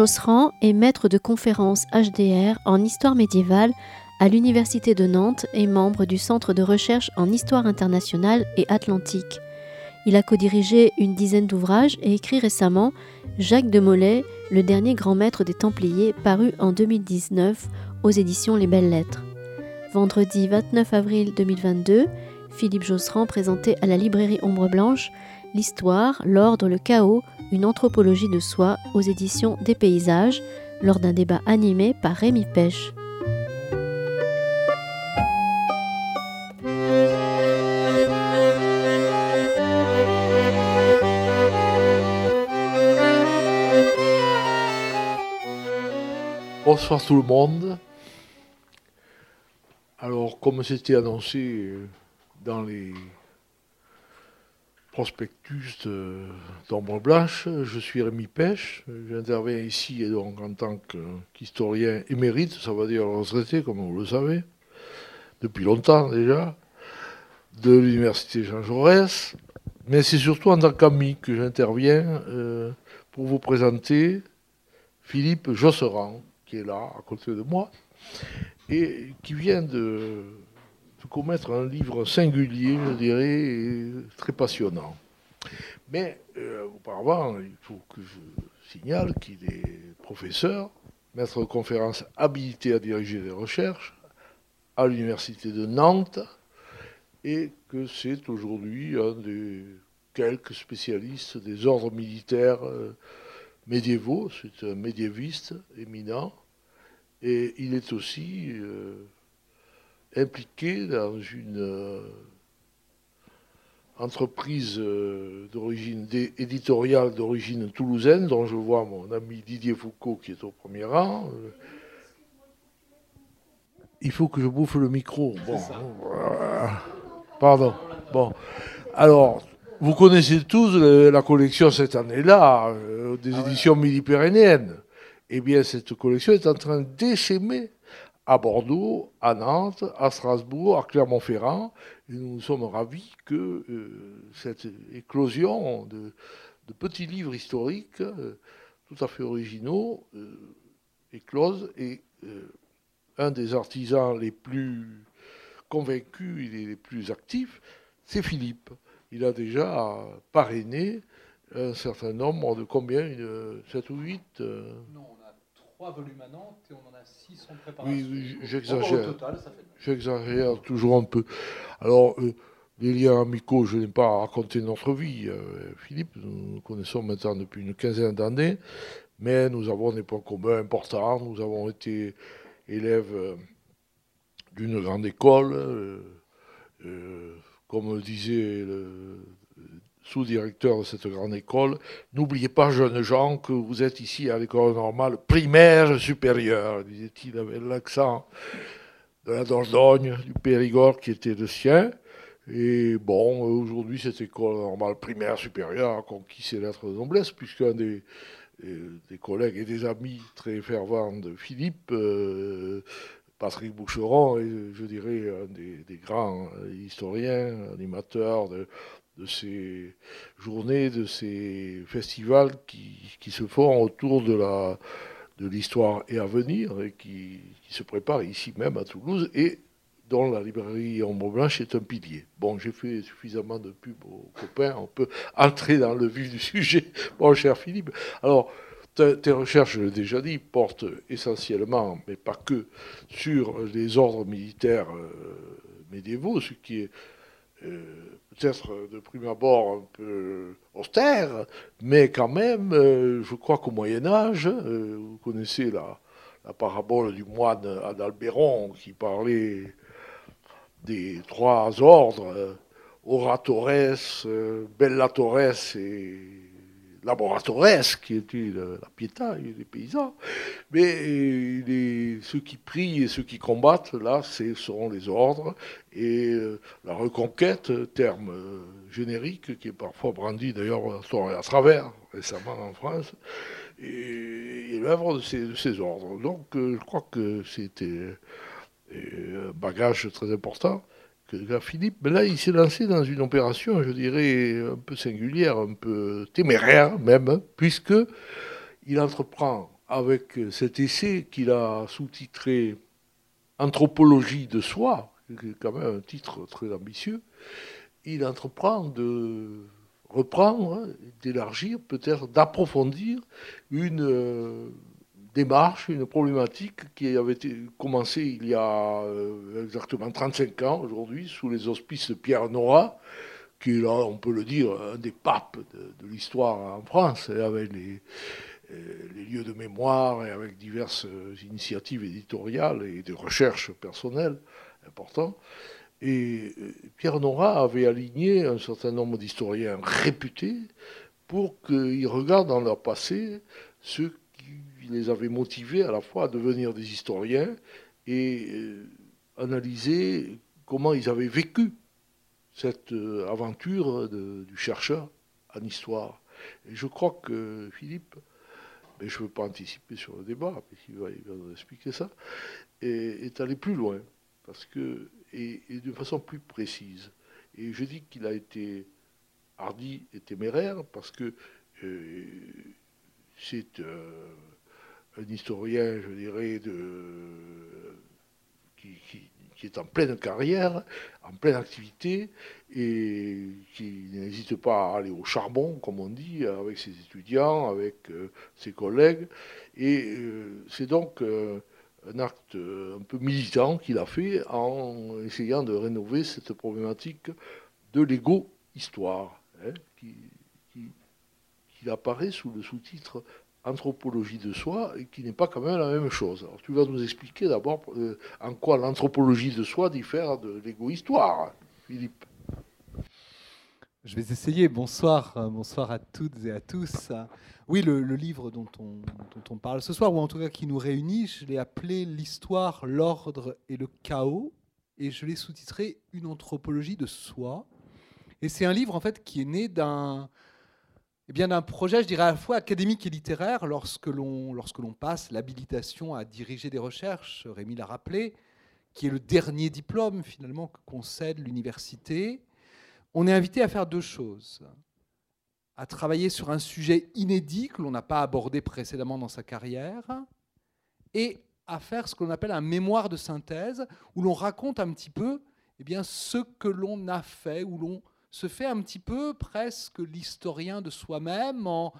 Josserand est maître de conférences HDR en histoire médiévale à l'Université de Nantes et membre du Centre de recherche en histoire internationale et atlantique. Il a co-dirigé une dizaine d'ouvrages et écrit récemment Jacques de Molay, le dernier grand maître des Templiers, paru en 2019 aux éditions Les Belles Lettres. Vendredi 29 avril 2022, Philippe Josserand présentait à la librairie Ombre Blanche L'histoire, l'ordre, le chaos, une anthropologie de soi aux éditions des paysages, lors d'un débat animé par Rémi Pêche. Bonsoir tout le monde. Alors, comme c'était annoncé euh, dans les prospectus d'Ombre Blanche, je suis Rémi Pêche. J'interviens ici donc en tant qu'historien émérite, ça veut dire retraité, comme vous le savez, depuis longtemps déjà, de l'Université Jean Jaurès. Mais c'est surtout en tant qu'ami que j'interviens euh, pour vous présenter Philippe Josserand, qui est là, à côté de moi, et qui vient de, commettre un livre singulier, je dirais, et très passionnant. Mais euh, auparavant, il faut que je signale qu'il est professeur, maître de conférence habilité à diriger des recherches à l'université de Nantes, et que c'est aujourd'hui un des quelques spécialistes des ordres militaires euh, médiévaux. C'est un médiéviste éminent. Et il est aussi euh, impliqué dans une euh, entreprise euh, d'origine éditoriale d'origine toulousaine, dont je vois mon ami Didier Foucault qui est au premier rang. Il faut que je bouffe le micro. Bon, pardon. Bon, alors vous connaissez tous la collection cette année-là des ah éditions midi-pyrénéennes eh bien, cette collection est en train d'échemmer à Bordeaux, à Nantes, à Strasbourg, à Clermont-Ferrand. Nous sommes ravis que euh, cette éclosion de, petits livres historiques euh, tout à fait originaux euh, éclose. Et un des artisans les plus convaincus et les plus actifs, c'est Philippe. Il a déjà parrainé un certain nombre de combien 7 ou 8 trois volumes à Nantes et on en a six en préparation. Oui, j'exagère. J'exagère toujours un peu. Alors, euh, les liens amicaux, je n'ai pas raconté notre vie. Euh, Philippe, nous nous connaissons maintenant depuis une quinzaine d'années, mais nous avons des points communs importants. Nous avons été élèves euh, d'une grande école. comme le disait le sous-directeur de cette grande école, n'oubliez pas, jeunes gens, que vous êtes ici à l'école normale primaire supérieure, disait-il avec l'accent de la Dordogne, du Périgord qui était le sien. Et bon, aujourd'hui, cette école normale primaire supérieure a conquis ses lettres de noblesse, puisqu'un des, collègues et des amis très fervents de Philippe, euh, Patrick Boucheron, est, je dirais, un des grands historiens, animateurs de, de ces journées, de ces festivals qui, se font autour de la de l'histoire et à venir et qui, se préparent ici même à Toulouse et dont la librairie Ombre Blanche est un pilier. Bon, j'ai fait suffisamment de pub aux copains, on peut entrer dans le vif du sujet, mon cher Philippe. Alors, tes recherches, je l'ai déjà dit, portent essentiellement, mais pas que, sur les ordres militaires euh, médiévaux, ce qui est euh, peut-être de prime abord un peu austère, mais quand même, euh, je crois qu'au Moyen Âge, euh, vous connaissez la, parabole du moine Adalbéron qui parlait des trois ordres, oratores, bellatores et laboratores, qui était la piéta et les paysans. Mais les, ceux qui prient et ceux qui combattent, là, ce seront les ordres. Et euh, la reconquête, terme euh, générique, qui est parfois brandi d'ailleurs à travers, récemment en France, et, l'œuvre de ces, de ces, ordres. Donc euh, je crois que c'était un bagage très important Philippe, mais là, il s'est lancé dans une opération, je dirais, un peu singulière, un peu téméraire même, puisque il entreprend avec cet essai qu'il a sous-titré Anthropologie de soi, qui est quand même un titre très ambitieux, il entreprend de reprendre, d'élargir, peut-être d'approfondir une euh, démarche, une problématique qui avait été commencée il y a euh, exactement 35 ans aujourd'hui, sous les auspices de Pierre Nora, qui est là, on peut le dire, un des papes de, l'histoire en France, avec les, euh, les, lieux de mémoire et avec diverses initiatives éditoriales et de recherche personnelles importantes. Et euh, Pierre Nora avait aligné un certain nombre d'historiens réputés pour qu'ils regardent dans leur passé ce les avait motivés à la fois à devenir des historiens et euh, analyser comment ils avaient vécu cette euh, aventure du chercheur en histoire. Et je crois que Philippe, mais je ne veux pas anticiper sur le débat, va, il va nous expliquer ça, est allé plus loin. Parce que et, de façon plus précise. Et je dis qu'il a été hardi et téméraire parce que euh, c'est un historien, je dirais, de, qui, est en pleine carrière, en pleine activité, et qui n'hésite pas à aller au charbon, comme on dit, avec ses étudiants, avec euh, ses collègues. Et c'est donc un acte euh, un peu militant qu'il a fait en essayant de rénover cette problématique de l'égo-histoire, hein, qui, apparaît sous le sous-titre Anthropologie de soi qui n'est pas quand même la même chose. Alors tu vas nous expliquer d'abord euh, en quoi l'anthropologie de soi diffère de l'égo-histoire, Philippe. Je vais essayer. Bonsoir, euh, bonsoir à toutes et à tous. Oui, le, livre dont on, on, parle ce soir, ou en tout cas qui nous réunit, je l'ai appelé L'histoire, l'ordre et le chaos, et je l'ai sous-titré Une anthropologie de soi. Et c'est un livre en fait qui est né d'un eh bien d'un projet, je dirais à la fois académique et littéraire, lorsque l'on lorsque l'on passe l'habilitation à diriger des recherches, Rémi l'a rappelé, qui est le dernier diplôme finalement que concède l'université on est invité à faire deux choses. À travailler sur un sujet inédit que l'on n'a pas abordé précédemment dans sa carrière, et à faire ce qu'on appelle un mémoire de synthèse, où l'on raconte un petit peu eh bien, ce que l'on a fait, où l'on se fait un petit peu presque l'historien de soi-même, en,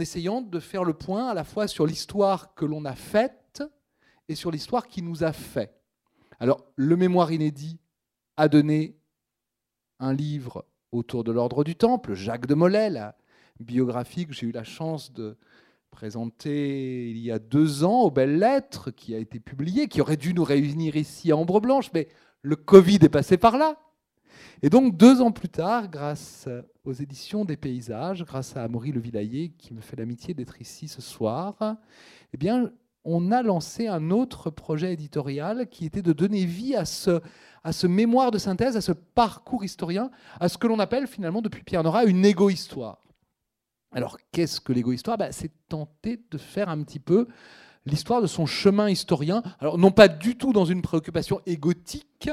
essayant de faire le point à la fois sur l'histoire que l'on a faite et sur l'histoire qui nous a fait. Alors, le mémoire inédit a donné un livre autour de l'ordre du Temple, Jacques de Molay, la biographie que j'ai eu la chance de présenter il y a deux ans aux Belles Lettres, qui a été publiée, qui aurait dû nous réunir ici à Ombre Blanche, mais le Covid est passé par là. Et donc deux ans plus tard, grâce aux éditions des paysages, grâce à Amaury Le Villayer, qui me fait l'amitié d'être ici ce soir, eh bien, on a lancé un autre projet éditorial qui était de donner vie à ce, mémoire de synthèse, à ce parcours historien, à ce que l'on appelle finalement depuis Pierre Nora une égo-histoire. Alors qu'est-ce que l'égo-histoire? Ben, C'est tenter de faire un petit peu l'histoire de son chemin historien. Alors non pas du tout dans une préoccupation égotique,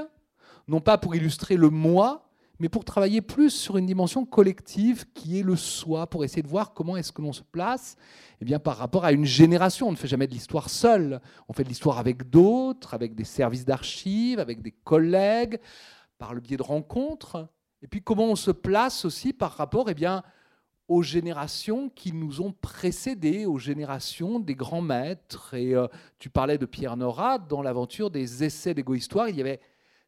non pas pour illustrer le moi, mais pour travailler plus sur une dimension collective qui est le soi, pour essayer de voir comment est-ce que l'on se place eh bien, par rapport à une génération. On ne fait jamais de l'histoire seul, on fait de l'histoire avec d'autres, avec des services d'archives, avec des collègues, par le biais de rencontres. Et puis comment on se place aussi par rapport eh bien, aux générations qui nous ont précédés, aux générations des grands maîtres. Et euh, tu parlais de Pierre Nora, dans l'aventure des essais d'égo-histoire, il y avait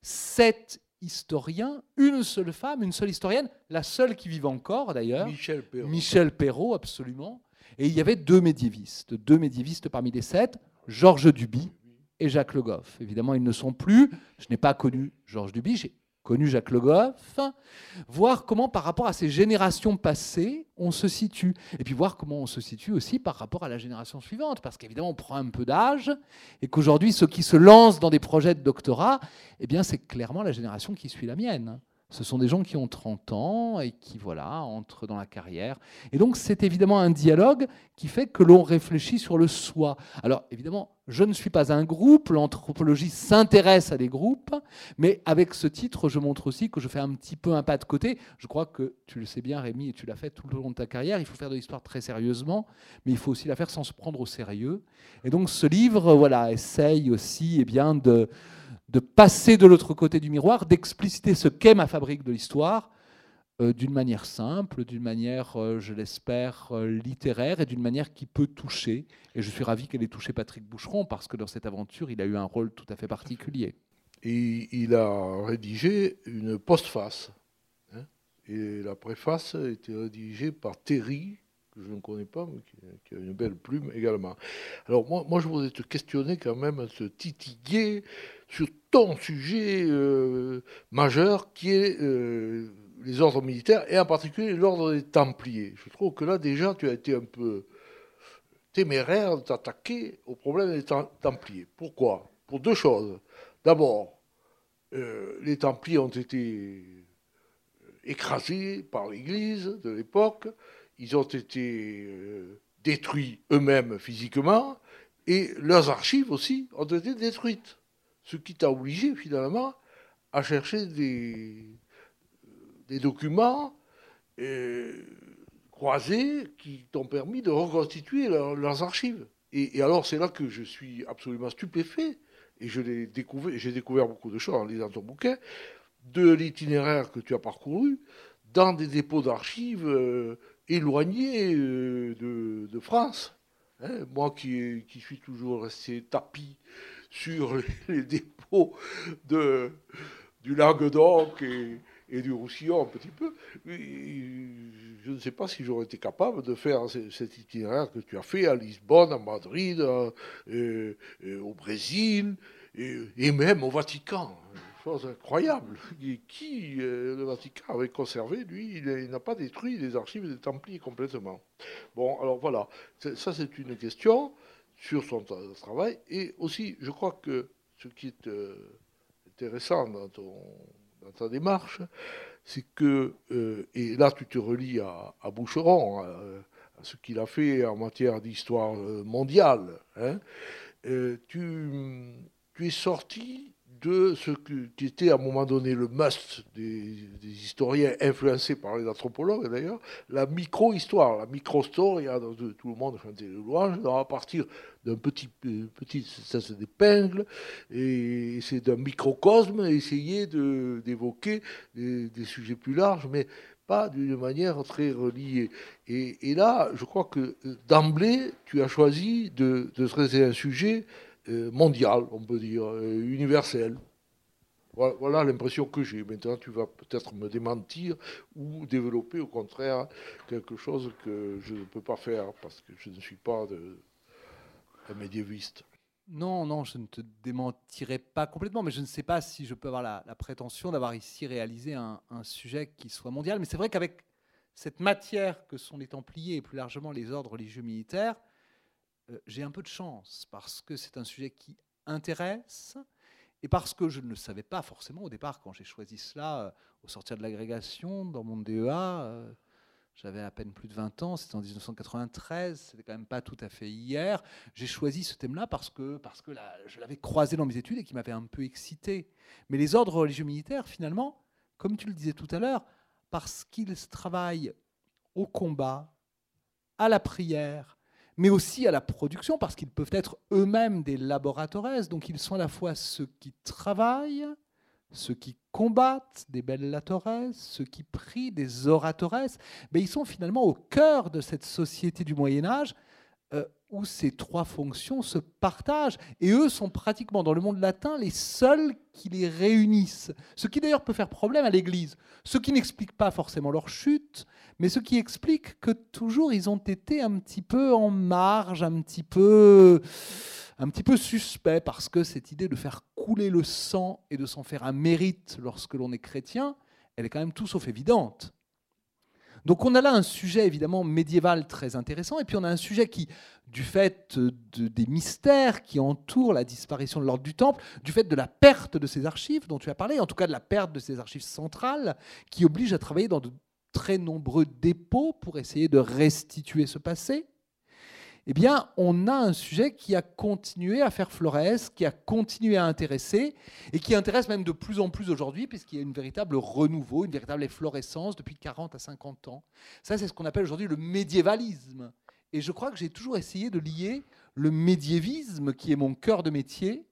sept historien, une seule femme, une seule historienne, la seule qui vive encore d'ailleurs. Michel Perrault. Michel Perrault, absolument. Et il y avait deux médiévistes, deux médiévistes parmi les sept, Georges Duby et Jacques Le Goff. Évidemment, ils ne sont plus. Je n'ai pas connu Georges Duby, j'ai connu Jacques Le Goff, voir comment par rapport à ces générations passées, on se situe. Et puis voir comment on se situe aussi par rapport à la génération suivante, parce qu'évidemment, on prend un peu d'âge, et qu'aujourd'hui, ceux qui se lancent dans des projets de doctorat, eh bien, c'est clairement la génération qui suit la mienne. Ce sont des gens qui ont 30 ans et qui voilà entrent dans la carrière. Et donc c'est évidemment un dialogue qui fait que l'on réfléchit sur le soi. Alors évidemment, je ne suis pas un groupe, l'anthropologie s'intéresse à des groupes, mais avec ce titre, je montre aussi que je fais un petit peu un pas de côté. Je crois que tu le sais bien, Rémi, et tu l'as fait tout le long de ta carrière, il faut faire de l'histoire très sérieusement, mais il faut aussi la faire sans se prendre au sérieux. Et donc ce livre, voilà, essaye aussi eh bien, de de passer de l'autre côté du miroir, d'expliciter ce qu'est ma fabrique de l'histoire euh, d'une manière simple, d'une manière, euh, je l'espère, euh, littéraire et d'une manière qui peut toucher. Et je suis ravi qu'elle ait touché Patrick Boucheron parce que dans cette aventure, il a eu un rôle tout à fait particulier. Et il a rédigé une postface. Hein, et la préface a été rédigée par Terry, que je ne connais pas, mais qui, a une belle plume également. Alors moi, moi, je voudrais te questionner quand même, te titiller sur ton sujet euh, majeur qui est euh, les ordres militaires et en particulier l'ordre des Templiers. Je trouve que là déjà tu as été un peu téméraire de t'attaquer au problème des Templiers. Pourquoi? Pour deux choses. D'abord, euh, les Templiers ont été écrasés par l'Église de l'époque, ils ont été détruits eux-mêmes physiquement, et leurs archives aussi ont été détruites ce qui t'a obligé finalement à chercher des, documents euh, croisés qui t'ont permis de reconstituer leurs archives. Et, alors c'est là que je suis absolument stupéfait, et j'ai découvert beaucoup de choses en lisant ton bouquin, de l'itinéraire que tu as parcouru dans des dépôts d'archives euh, éloignés euh, de, France. Hein, moi qui, suis toujours resté tapis sur les dépôts de, du Languedoc et, et du Roussillon un petit peu. Je ne sais pas si j'aurais été capable de faire cet itinéraire que tu as fait à Lisbonne, à Madrid, au Brésil et, même au Vatican. Chose incroyable. qui euh, le Vatican avait conservé, lui, il, n'a pas détruit les archives des Templiers complètement. Bon, alors voilà, ça c'est une question sur son travail. Et aussi, je crois que ce qui est euh, intéressant dans, ton, ta démarche, c'est que, euh, et là tu te relis à, Boucheron, à, ce qu'il a fait en matière d'histoire euh, mondiale, hein, tu es sorti de ce qui était à un moment donné le must des, historiens influencés par les anthropologues d'ailleurs, la micro-histoire, la micro-story, tout le monde chantait le louange, à partir d'un petit, petit ça c'est d'épingle, et c'est d'un microcosme, essayer d'évoquer des, sujets plus larges, mais pas d'une manière très reliée. Et, là, je crois que d'emblée, tu as choisi de, de traiter un sujet euh, mondial, on peut dire, euh, universel. Voilà, l'impression que j'ai. Maintenant, tu vas peut-être me démentir ou développer au contraire quelque chose que je ne peux pas faire parce que je ne suis pas de, un médiéviste. Non, non, je ne te démentirai pas complètement, mais je ne sais pas si je peux avoir la, prétention d'avoir ici réalisé un, sujet qui soit mondial. Mais c'est vrai qu'avec cette matière que sont les Templiers et plus largement les ordres religieux militaires, euh, j'ai un peu de chance parce que c'est un sujet qui intéresse et parce que je ne le savais pas forcément au départ quand j'ai choisi cela euh, au sortir de l'agrégation dans mon DEA. Euh, j'avais à peine plus de 20 ans, c'était en 1993, c'était quand même pas tout à fait hier. J'ai choisi ce thème-là parce que, parce que je l'avais croisé dans mes études et qui m'avait un peu excité. Mais les ordres religieux militaires, finalement, comme tu le disais tout à l'heure, parce qu'ils travaillent au combat, à la prière, mais aussi à la production, parce qu'ils peuvent être eux-mêmes des laboratoires. Donc ils sont à la fois ceux qui travaillent, ceux qui combattent des bellatores, ceux qui prient des oratores, mais ils sont finalement au cœur de cette société du Moyen Âge euh, où ces trois fonctions se partagent. Et eux sont pratiquement dans le monde latin les seuls qui les réunissent. Ce qui d'ailleurs peut faire problème à l'Église. Ce qui n'explique pas forcément leur chute, mais ce qui explique que toujours ils ont été un petit peu en marge, un petit peu, un petit peu suspect, parce que cette idée de faire couler le sang et de s'en faire un mérite lorsque l'on est chrétien, elle est quand même tout sauf évidente. Donc on a là un sujet évidemment médiéval très intéressant, et puis on a un sujet qui, du fait des mystères qui entourent la disparition de l'ordre du Temple, du fait de la perte de ces archives dont tu as parlé, en tout cas de la perte de ces archives centrales, qui oblige à travailler dans de très nombreux dépôts pour essayer de restituer ce passé, eh bien, on a un sujet qui a continué à faire florès, qui a continué à intéresser, et qui intéresse même de plus en plus aujourd'hui, puisqu'il y a une véritable renouveau, une véritable efflorescence depuis 40 à 50 ans. Ça, c'est ce qu'on appelle aujourd'hui le médiévalisme. Et je crois que j'ai toujours essayé de lier le médiévisme, qui est mon cœur de métier,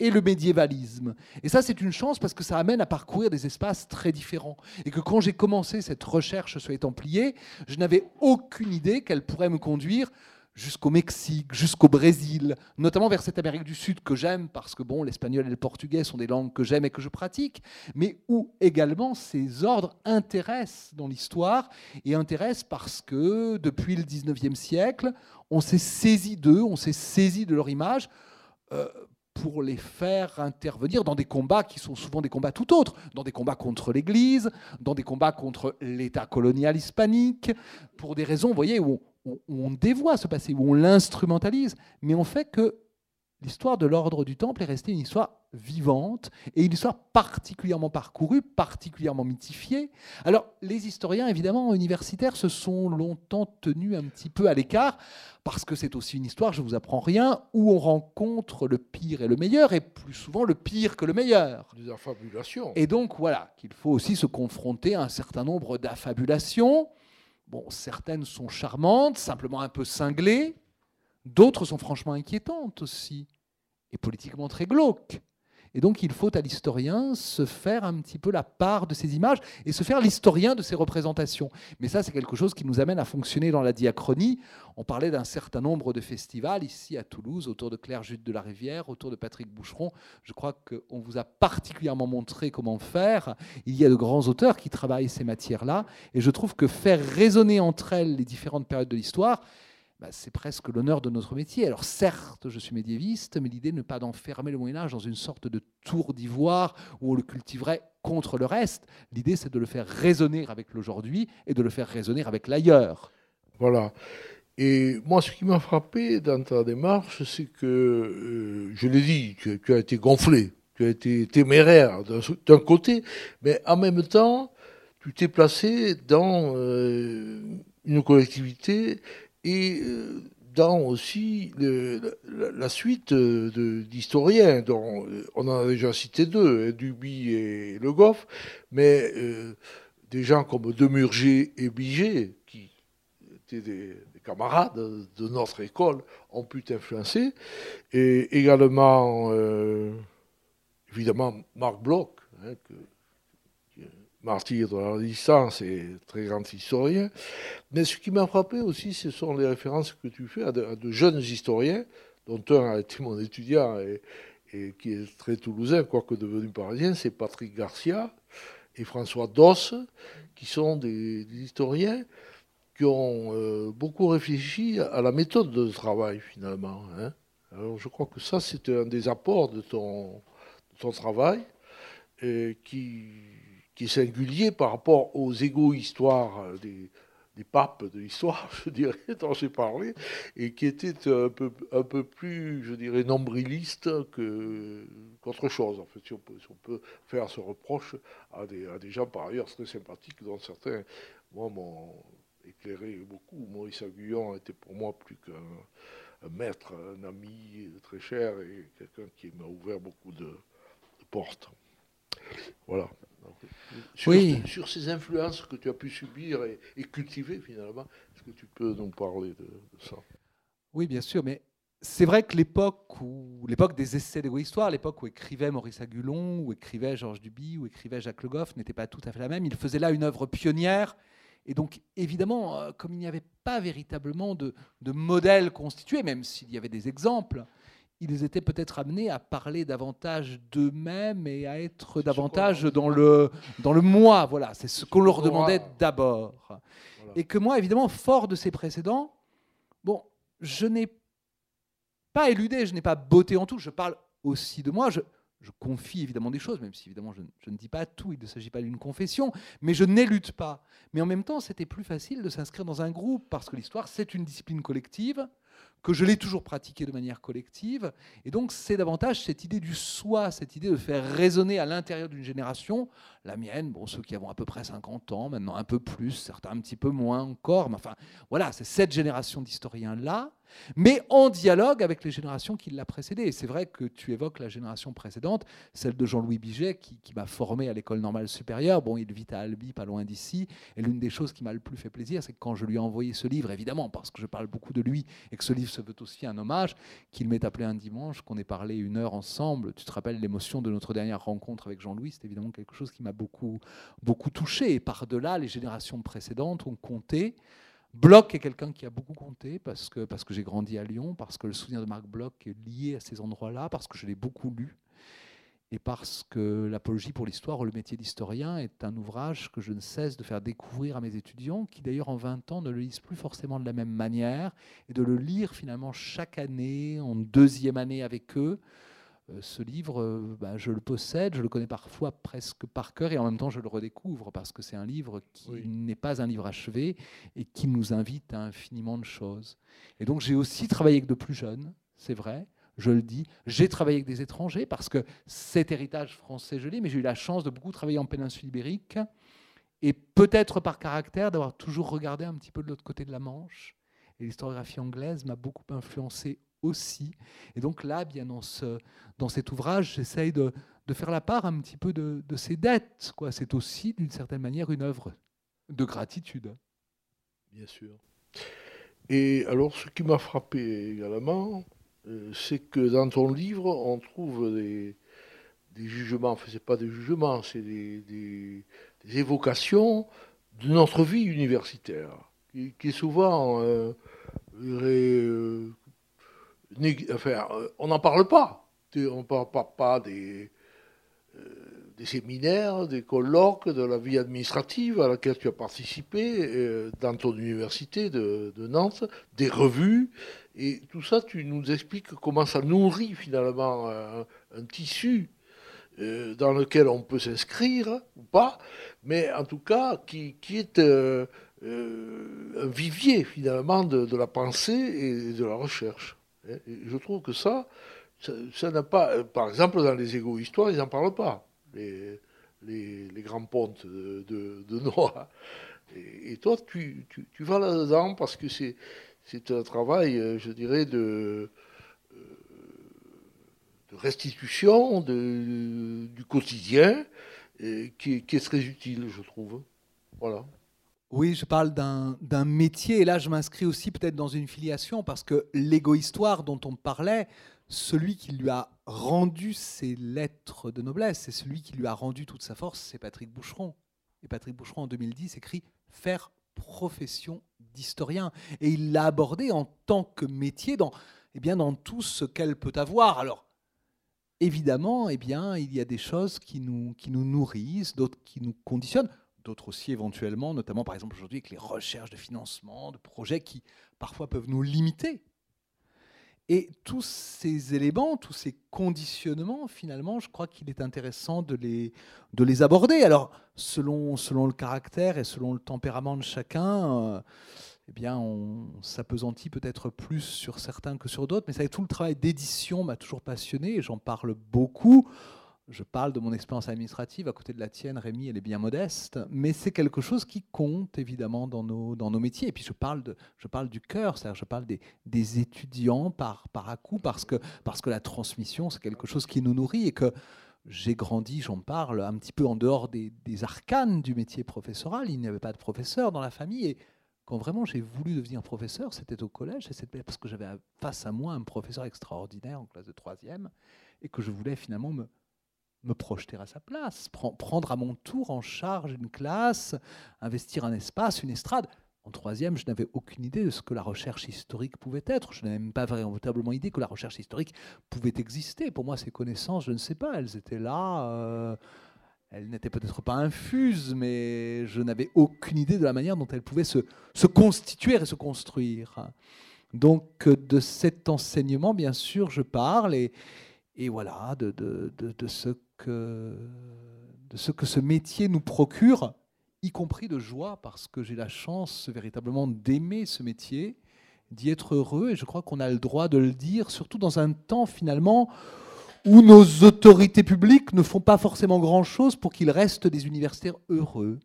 et le médiévalisme. Et ça, c'est une chance parce que ça amène à parcourir des espaces très différents. Et que quand j'ai commencé cette recherche sur les Templiers, je n'avais aucune idée qu'elle pourrait me conduire jusqu'au Mexique, jusqu'au Brésil, notamment vers cette Amérique du Sud que j'aime parce que bon, l'espagnol et le portugais sont des langues que j'aime et que je pratique, mais où également ces ordres intéressent dans l'histoire et intéressent parce que depuis le 19e siècle, on s'est saisi d'eux, on s'est saisi de leur image. Euh, pour les faire intervenir dans des combats qui sont souvent des combats tout autres, dans des combats contre l'Église, dans des combats contre l'État colonial hispanique, pour des raisons, vous voyez, où on, dévoie ce passé, on l'instrumentalise, mais on fait que l'histoire de l'ordre du Temple est restée une histoire vivante et une histoire particulièrement parcourue, particulièrement mythifiée. Alors, les historiens, évidemment, universitaires, se sont longtemps tenus un petit peu à l'écart, parce que c'est aussi une histoire, je ne vous apprends rien, où on rencontre le pire et le meilleur, et plus souvent le pire que le meilleur. Des affabulations. Et donc, voilà, qu'il faut aussi se confronter à un certain nombre d'affabulations. Bon, certaines sont charmantes, simplement un peu cinglées, d'autres sont franchement inquiétantes aussi, et politiquement très glauques. Et donc il faut à l'historien se faire un petit peu la part de ces images et se faire l'historien de ces représentations. Mais ça, c'est quelque chose qui nous amène à fonctionner dans la diachronie. On parlait d'un certain nombre de festivals ici à Toulouse, autour de Claire Jude de la Rivière, autour de Patrick Boucheron. Je crois qu'on vous a particulièrement montré comment faire. Il y a de grands auteurs qui travaillent ces matières-là. Et je trouve que faire résonner entre elles les différentes périodes de l'histoire, bah, c'est presque l'honneur de notre métier. Alors certes, je suis médiéviste, mais l'idée n'est pas d'enfermer le Moyen Âge dans une sorte de tour d'ivoire où on le cultiverait contre le reste. L'idée, c'est de le faire résonner avec l'aujourd'hui et de le faire résonner avec l'ailleurs. Voilà. Et moi, ce qui m'a frappé dans ta démarche, c'est que, euh, je l'ai dit, tu, as été gonflé, tu as été téméraire d'un côté, mais en même temps, tu t'es placé dans euh, une collectivité et euh, dans aussi la, suite d'historiens, dont euh, on en a déjà cité deux, hein, Duby et Le Goff, mais euh, des gens comme Demurger et Biget, qui étaient des, camarades de notre école, ont pu t'influencer, et également, évidemment, Marc Bloch, hein, que, martyr de la résistance et très grand historien. Mais ce qui m'a frappé aussi, ce sont les références que tu fais à de, jeunes historiens, dont un a été mon étudiant et, qui est très toulousain, quoique devenu parisien, c'est Patrick Garcia et François Doss, qui sont des, historiens qui ont euh, beaucoup réfléchi à la méthode de travail finalement. Hein. Alors je crois que ça, c'est un des apports de ton, de ton travail et qui qui est singulier par rapport aux égo-histoires euh, des, papes de l'histoire, je dirais, dont j'ai parlé, et qui était un peu, un peu plus, je dirais, nombriliste qu'autre chose. En fait, si on, peut, on, peut, faire ce reproche à des, des gens par ailleurs très sympathiques, dont certains, moi, m'ont éclairé beaucoup. Maurice Aguillon était pour moi plus qu'un maître, un ami très cher et quelqu'un qui m'a ouvert beaucoup de portes. Voilà. Sur, oui. sur, ces influences que tu as pu subir et, cultiver finalement, est-ce que tu peux nous parler de, ça? Oui, bien sûr, mais c'est vrai que l'époque où l'époque des essais d'égo-histoire, l'époque où écrivait Maurice Agulon, où écrivait Georges Duby, où écrivait Jacques Le Goff, n'était pas tout à fait la même. Il faisait là une œuvre pionnière. Et donc, évidemment, euh, comme il n'y avait pas véritablement de, de modèle constitué, même s'il y avait des exemples, ils étaient peut-être amenés à parler davantage d'eux-mêmes et à être davantage dans le, dans le moi. Voilà, c'est ce qu'on leur demandait d'abord. Et que moi, évidemment, fort de ces précédents, bon, je n'ai pas éludé, je n'ai pas botté en tout. Je parle aussi de moi. Je, je confie évidemment des choses, même si évidemment je, je ne dis pas tout, il ne s'agit pas d'une confession, mais je n'élude pas. Mais en même temps, c'était plus facile de s'inscrire dans un groupe, parce que l'histoire, c'est une discipline collective, que je l'ai toujours pratiquée de manière collective. Et donc, c'est davantage cette idée du soi, cette idée de faire résonner à l'intérieur d'une génération, la mienne, bon, ceux qui ont à peu près 50 ans, maintenant un peu plus, certains un petit peu moins encore, mais enfin, voilà, c'est cette génération d'historiens-là mais en dialogue avec les générations qui l'a précédé. C'est vrai que tu évoques la génération précédente, celle de Jean-Louis Biget, qui, m'a formé à l'école normale supérieure. Bon, il vit à Albi, pas loin d'ici. Et l'une des choses qui m'a le plus fait plaisir, c'est que quand je lui ai envoyé ce livre, évidemment, parce que je parle beaucoup de lui et que ce livre se veut aussi un hommage, qu'il m'ait appelé un dimanche, qu'on ait parlé une heure ensemble. Tu te rappelles l'émotion de notre dernière rencontre avec Jean-Louis C'est évidemment quelque chose qui m'a beaucoup, beaucoup touché. Et par-delà, les générations précédentes ont compté. Bloch est quelqu'un qui a beaucoup compté parce que, parce que j'ai grandi à Lyon, parce que le souvenir de Marc Bloch est lié à ces endroits-là, parce que je l'ai beaucoup lu et parce que l'apologie pour l'histoire ou le métier d'historien est un ouvrage que je ne cesse de faire découvrir à mes étudiants, qui d'ailleurs en 20 ans ne le lisent plus forcément de la même manière, et de le lire finalement chaque année, en deuxième année avec eux, euh, ce livre, euh, bah, je le possède, je le connais parfois presque par cœur et en même temps je le redécouvre parce que c'est un livre qui n'est pas un livre achevé et qui nous invite à infiniment de choses. Et donc j'ai aussi travaillé avec de plus jeunes, c'est vrai, je le dis. J'ai travaillé avec des étrangers parce que cet héritage français, je l'ai, mais j'ai eu la chance de beaucoup travailler en péninsule ibérique et peut-être par caractère d'avoir toujours regardé un petit peu de l'autre côté de la Manche. Et l'historiographie anglaise m'a beaucoup influencé aussi. Et donc là, bien dans, dans cet ouvrage, j'essaye de, de, faire la part un petit peu de, de ces dettes. Quoi. C'est aussi, d'une certaine manière, une œuvre de gratitude. Bien sûr. Et alors, ce qui m'a frappé également, c'est que dans ton livre, on trouve des, jugements, enfin, c'est pas des jugements, c'est des, évocations de notre vie universitaire, qui, est souvent euh, euh, euh, on n'en parle pas. On ne parle pas, des, euh, séminaires, des colloques, de la vie administrative à laquelle tu as participé euh, dans ton université de, Nantes, des revues. Et tout ça, tu nous expliques comment ça nourrit finalement un, tissu dans lequel on peut s'inscrire ou pas, mais en tout cas qui, est un vivier finalement de, la pensée et de la recherche je trouve que ça, ça n'a pas. Euh, par exemple, dans les égo-histoires, ils n'en parlent pas, les, les, grands pontes de, de, Noah. Et, toi, tu, tu, vas là-dedans parce que c'est, c'est un travail, euh, je dirais, de, euh, restitution du quotidien qui, qui est très utile, je trouve. Voilà. Oui, je parle d'un métier, et là je m'inscris aussi peut-être dans une filiation, parce que l'égo-histoire dont on parlait, celui qui lui a rendu ses lettres de noblesse, et celui qui lui a rendu toute sa force, c'est Patrick Boucheron. Et Patrick Boucheron, en 2010, écrit Faire profession d'historien. Et il l'a abordé en tant que métier dans, eh bien, dans tout ce qu'elle peut avoir. Alors, évidemment, eh bien, il y a des choses qui nous, qui nous nourrissent, d'autres qui nous conditionnent d'autres aussi éventuellement, notamment par exemple aujourd'hui avec les recherches de financement, de projets qui parfois peuvent nous limiter. Et tous ces éléments, tous ces conditionnements, finalement, je crois qu'il est intéressant de les, de les aborder. Alors, selon, selon le caractère et selon le tempérament de chacun, euh, eh bien, on s'apesantit peut-être plus sur certains que sur d'autres. Mais ça, tout le travail d'édition m'a toujours passionné et j'en parle beaucoup je parle de mon expérience administrative, à côté de la tienne, Rémi, elle est bien modeste, mais c'est quelque chose qui compte évidemment dans nos, dans nos métiers. Et puis je parle, de, je parle du cœur, c'est-à-dire je parle des, des, étudiants par, par à coup, parce que, parce que la transmission, c'est quelque chose qui nous nourrit et que j'ai grandi, j'en parle, un petit peu en dehors des, des arcanes du métier professoral. Il n'y avait pas de professeur dans la famille. Et quand vraiment j'ai voulu devenir professeur, c'était au collège, et parce que j'avais face à moi un professeur extraordinaire en classe de troisième, et que je voulais finalement me me projeter à sa place, prendre à mon tour en charge une classe, investir un espace, une estrade. En troisième, je n'avais aucune idée de ce que la recherche historique pouvait être. Je n'avais même pas véritablement idée que la recherche historique pouvait exister. Pour moi, ces connaissances, je ne sais pas, elles étaient là. Euh, elles n'étaient peut-être pas infuses, mais je n'avais aucune idée de la manière dont elles pouvaient se, constituer et se construire. Donc, de cet enseignement, bien sûr, je parle et, voilà, de, de, de, ce de ce que ce métier nous procure, y compris de joie, parce que j'ai la chance véritablement d'aimer ce métier, d'y être heureux, et je crois qu'on a le droit de le dire, surtout dans un temps finalement où nos autorités publiques ne font pas forcément grand-chose pour qu'il reste des universitaires heureux.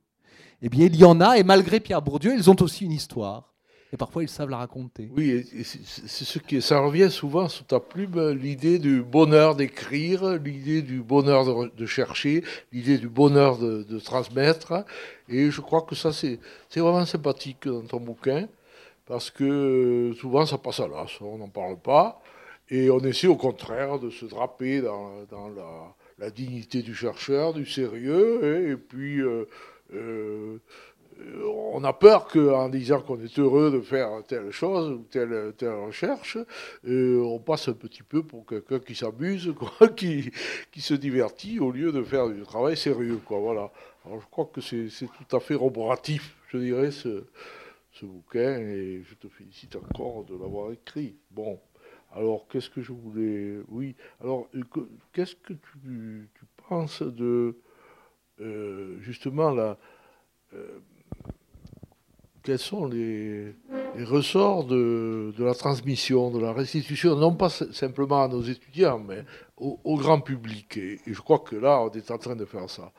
Eh bien, il y en a, et malgré Pierre Bourdieu, ils ont aussi une histoire et parfois ils savent la raconter. Oui, c'est ce qui, ça revient souvent sous ta plume, l'idée du bonheur d'écrire, l'idée du bonheur de, chercher, l'idée du bonheur de, transmettre. Et je crois que ça, c'est vraiment sympathique dans ton bouquin, parce que euh, souvent ça passe à l'as, on n'en parle pas, et on essaie au contraire de se draper dans, la, dignité du chercheur, du sérieux, et, puis... Euh, euh, euh, on a peur qu'en disant qu'on est heureux de faire telle chose ou telle, telle recherche, euh, on passe un petit peu pour quelqu'un qui s'amuse, qui, se divertit au lieu de faire du travail sérieux. Alors je crois que c'est tout à fait roboratif, je dirais, ce, ce bouquin, et je te félicite encore de l'avoir écrit. Bon, alors qu'est-ce que je voulais... Oui, alors euh, qu'est-ce que tu, tu, penses de justement la quels sont les, ressorts de, la transmission, de la restitution, non pas simplement à nos étudiants, mais au, grand public. Et, je crois que là, on est en train de faire ça.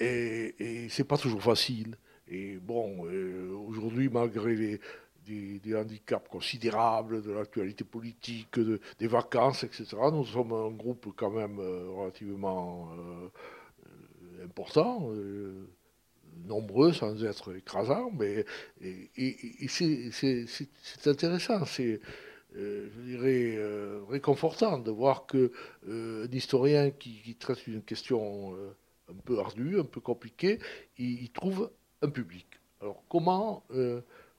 Et, et c'est pas toujours facile. Et bon, euh, aujourd'hui, malgré les, des, handicaps considérables de l'actualité politique, des vacances, etc., nous sommes un groupe quand même euh, relativement euh, important nombreux sans être écrasants, mais c'est intéressant, c'est, euh, je dirais, euh, réconfortant de voir que euh, historien qui, traite une question un peu ardue, un peu compliquée, il, trouve un public. Alors comment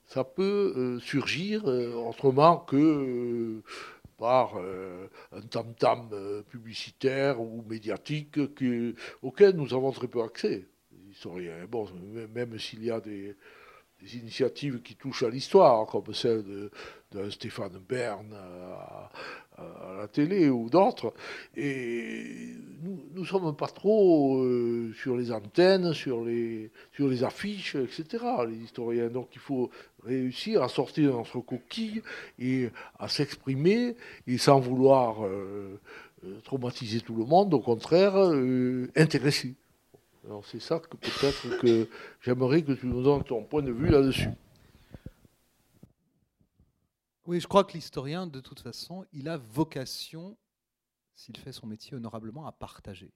ça peut surgir autrement que par un tam-tam publicitaire ou médiatique auquel nous avons très peu accès? Bon, même s'il y a des, initiatives qui touchent à l'histoire, comme celle de, Stéphane Bern à, la télé ou d'autres, et nous ne sommes pas trop euh, sur les antennes, sur les, affiches, etc., les historiens. Donc il faut réussir à sortir de notre coquille et à s'exprimer, et sans vouloir euh, euh, traumatiser tout le monde, au contraire, intéresser. Alors c'est ça que peut-être que j'aimerais que tu nous donnes ton point de vue là-dessus. Oui, je crois que l'historien, de toute façon, il a vocation, s'il fait son métier honorablement, à partager.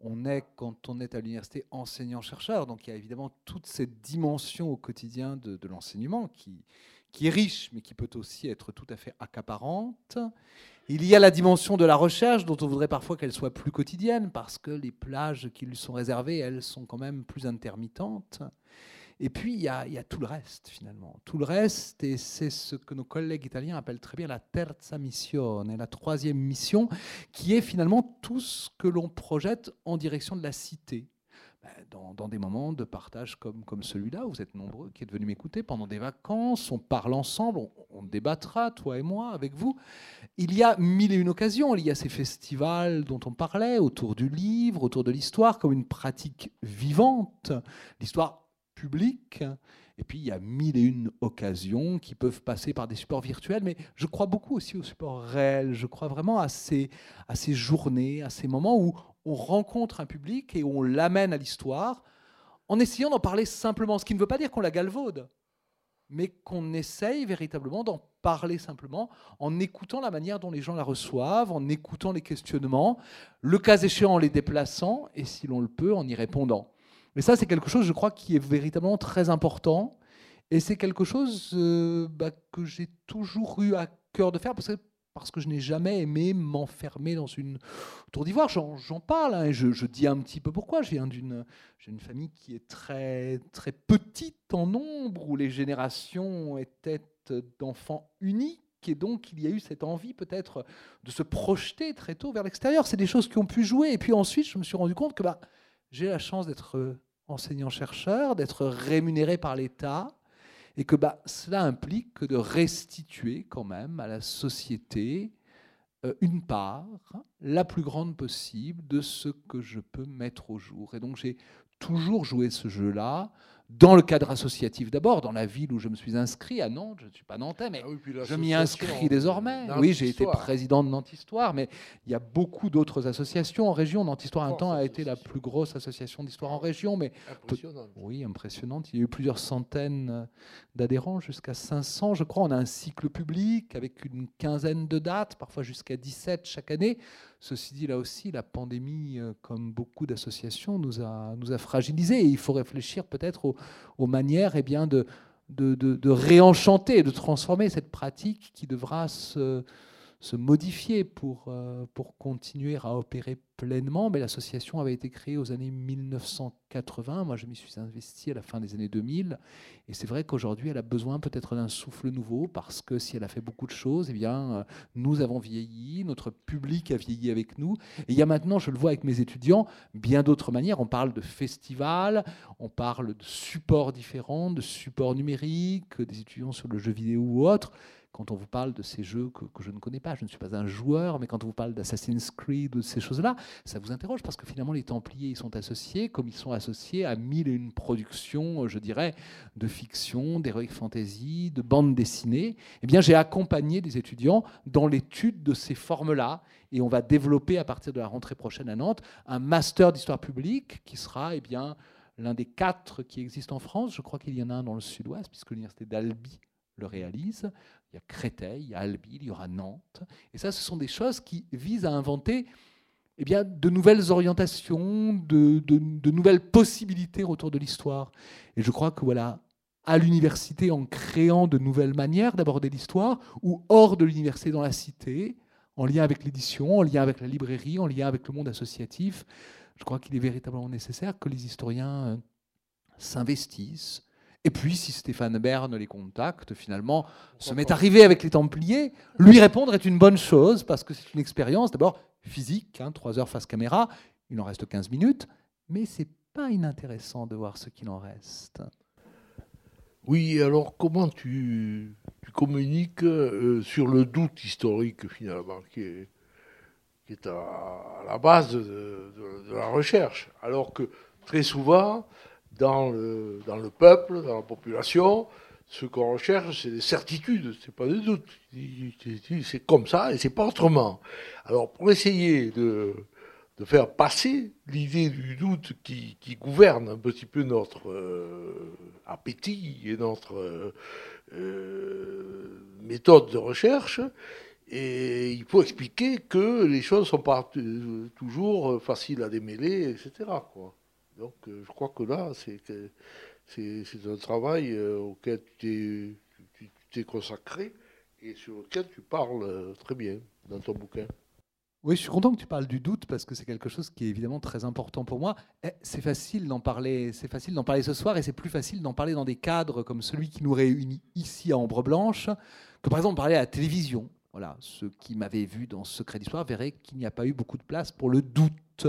On est, quand on est à l'université, enseignant-chercheur, donc il y a évidemment toute cette dimension au quotidien de, de l'enseignement qui, qui est riche, mais qui peut aussi être tout à fait accaparante. Il y a la dimension de la recherche, dont on voudrait parfois qu'elle soit plus quotidienne, parce que les plages qui lui sont réservées, elles sont quand même plus intermittentes. Et puis, il y, a, tout le reste, finalement. Tout le reste, et c'est ce que nos collègues italiens appellent très bien la terza missione, la troisième mission, qui est finalement tout ce que l'on projette en direction de la cité. Dans, des moments de partage comme, comme celui-là, vous êtes nombreux qui êtes venus m'écouter pendant des vacances, on parle ensemble, on, débattra, toi et moi, avec vous. Il y a mille et une occasions, il y a ces festivals dont on parlait, autour du livre, autour de l'histoire, comme une pratique vivante, l'histoire publique. Et puis, il y a mille et une occasions qui peuvent passer par des supports virtuels, mais je crois beaucoup aussi aux supports réels. Je crois vraiment à ces, à ces journées, à ces moments où on rencontre un public et on l'amène à l'histoire en essayant d'en parler simplement. Ce qui ne veut pas dire qu'on la galvaude, mais qu'on essaye véritablement d'en parler simplement en écoutant la manière dont les gens la reçoivent, en écoutant les questionnements, le cas échéant en les déplaçant et si l'on le peut en y répondant. Mais ça, c'est quelque chose, je crois, qui est véritablement très important. Et c'est quelque chose euh, bah, que j'ai toujours eu à cœur de faire, parce que parce que je n'ai jamais aimé m'enfermer dans une tour d'ivoire. J'en parle hein, et je, dis un petit peu pourquoi. J'ai d'une une famille qui est très, très petite en nombre, où les générations étaient d'enfants uniques. Et donc, il y a eu cette envie peut-être de se projeter très tôt vers l'extérieur. C'est des choses qui ont pu jouer. Et puis ensuite, je me suis rendu compte que bah, j'ai la chance d'être enseignant-chercheur, d'être rémunéré par l'État, et que bah, cela implique de restituer quand même à la société euh, une part, la plus grande possible, de ce que je peux mettre au jour. Et donc j'ai toujours joué ce jeu-là dans le cadre associatif d'abord, dans la ville où je me suis inscrit, à Nantes, je ne suis pas nantais, mais ah je m'y inscris désormais. Oui, j'ai été président de Nantes Histoire, mais il y a beaucoup d'autres associations en région. Nantes Histoire, un temps, a été la plus grosse association d'histoire en région. Mais impressionnante. Oui, impressionnante. Il y a eu plusieurs centaines d'adhérents, jusqu'à 500, je crois. On a un cycle public avec une quinzaine de dates, parfois jusqu'à 17 chaque année. Ceci dit, là aussi, la pandémie, euh, comme beaucoup d'associations, nous a, fragilisés. Il faut réfléchir peut-être aux, manières eh bien, de, de, de, réenchanter, de transformer cette pratique qui devra se, se modifier pour, euh, pour continuer à opérer pleinement. Mais l'association avait été créée aux années 1980. Moi, je m'y suis investi à la fin des années 2000. Et c'est vrai qu'aujourd'hui, elle a besoin peut-être d'un souffle nouveau parce que si elle a fait beaucoup de choses, eh bien, euh, nous avons vieilli, notre public a vieilli avec nous. Et il y a maintenant, je le vois avec mes étudiants, bien d'autres manières. On parle de festivals, on parle de supports différents, de supports numériques, des étudiants sur le jeu vidéo ou autre quand on vous parle de ces jeux que, je ne connais pas, je ne suis pas un joueur, mais quand on vous parle d'Assassin's Creed ou de ces choses-là, ça vous interroge parce que finalement les Templiers ils sont associés comme ils sont associés à mille et une productions, je dirais, de fiction, d'heroic fantasy, de bande dessinée. Eh bien, j'ai accompagné des étudiants dans l'étude de ces formes-là et on va développer à partir de la rentrée prochaine à Nantes un master d'histoire publique qui sera, eh bien, l'un des quatre qui existent en France. Je crois qu'il y en a un dans le sud-ouest, puisque l'université d'Albi le réalise il y a Créteil, il y a Albi, il y aura Nantes. Et ça, ce sont des choses qui visent à inventer eh bien, de nouvelles orientations, de, de, nouvelles possibilités autour de l'histoire. Et je crois que voilà, à l'université, en créant de nouvelles manières d'aborder l'histoire, ou hors de l'université dans la cité, en lien avec l'édition, en lien avec la librairie, en lien avec le monde associatif, je crois qu'il est véritablement nécessaire que les historiens euh, s'investissent, et puis, si Stéphane Bern les contacte, finalement, se met arrivé avec les Templiers, lui répondre est une bonne chose, parce que c'est une expérience d'abord physique, hein, 3 heures face caméra, il en reste 15 minutes, mais c'est pas inintéressant de voir ce qu'il en reste. Oui, alors comment tu, communiques euh, sur le doute historique finalement qui est, qui est à, la base de, la recherche? Alors que très souvent, dans le, dans le peuple, dans la population, ce qu'on recherche, c'est des certitudes, c'est pas des doutes. C'est comme ça et c'est pas autrement. Alors, pour essayer de, de faire passer l'idée du doute qui, qui, gouverne un petit peu notre euh, appétit et notre euh, euh, méthode de recherche, et il faut expliquer que les choses sont pas toujours faciles à démêler, etc. Quoi. Donc euh, je crois que là, c'est un travail euh, auquel tu t'es consacré et sur lequel tu parles euh, très bien dans ton bouquin. Oui, je suis content que tu parles du doute parce que c'est quelque chose qui est évidemment très important pour moi. Eh, c'est facile d'en parler, c'est facile d'en parler ce soir et c'est plus facile d'en parler dans des cadres comme celui qui nous réunit ici à Ambre Blanche que par exemple parler à la télévision. Voilà, ceux qui m'avaient vu dans Secret d'Histoire verraient qu'il n'y a pas eu beaucoup de place pour le doute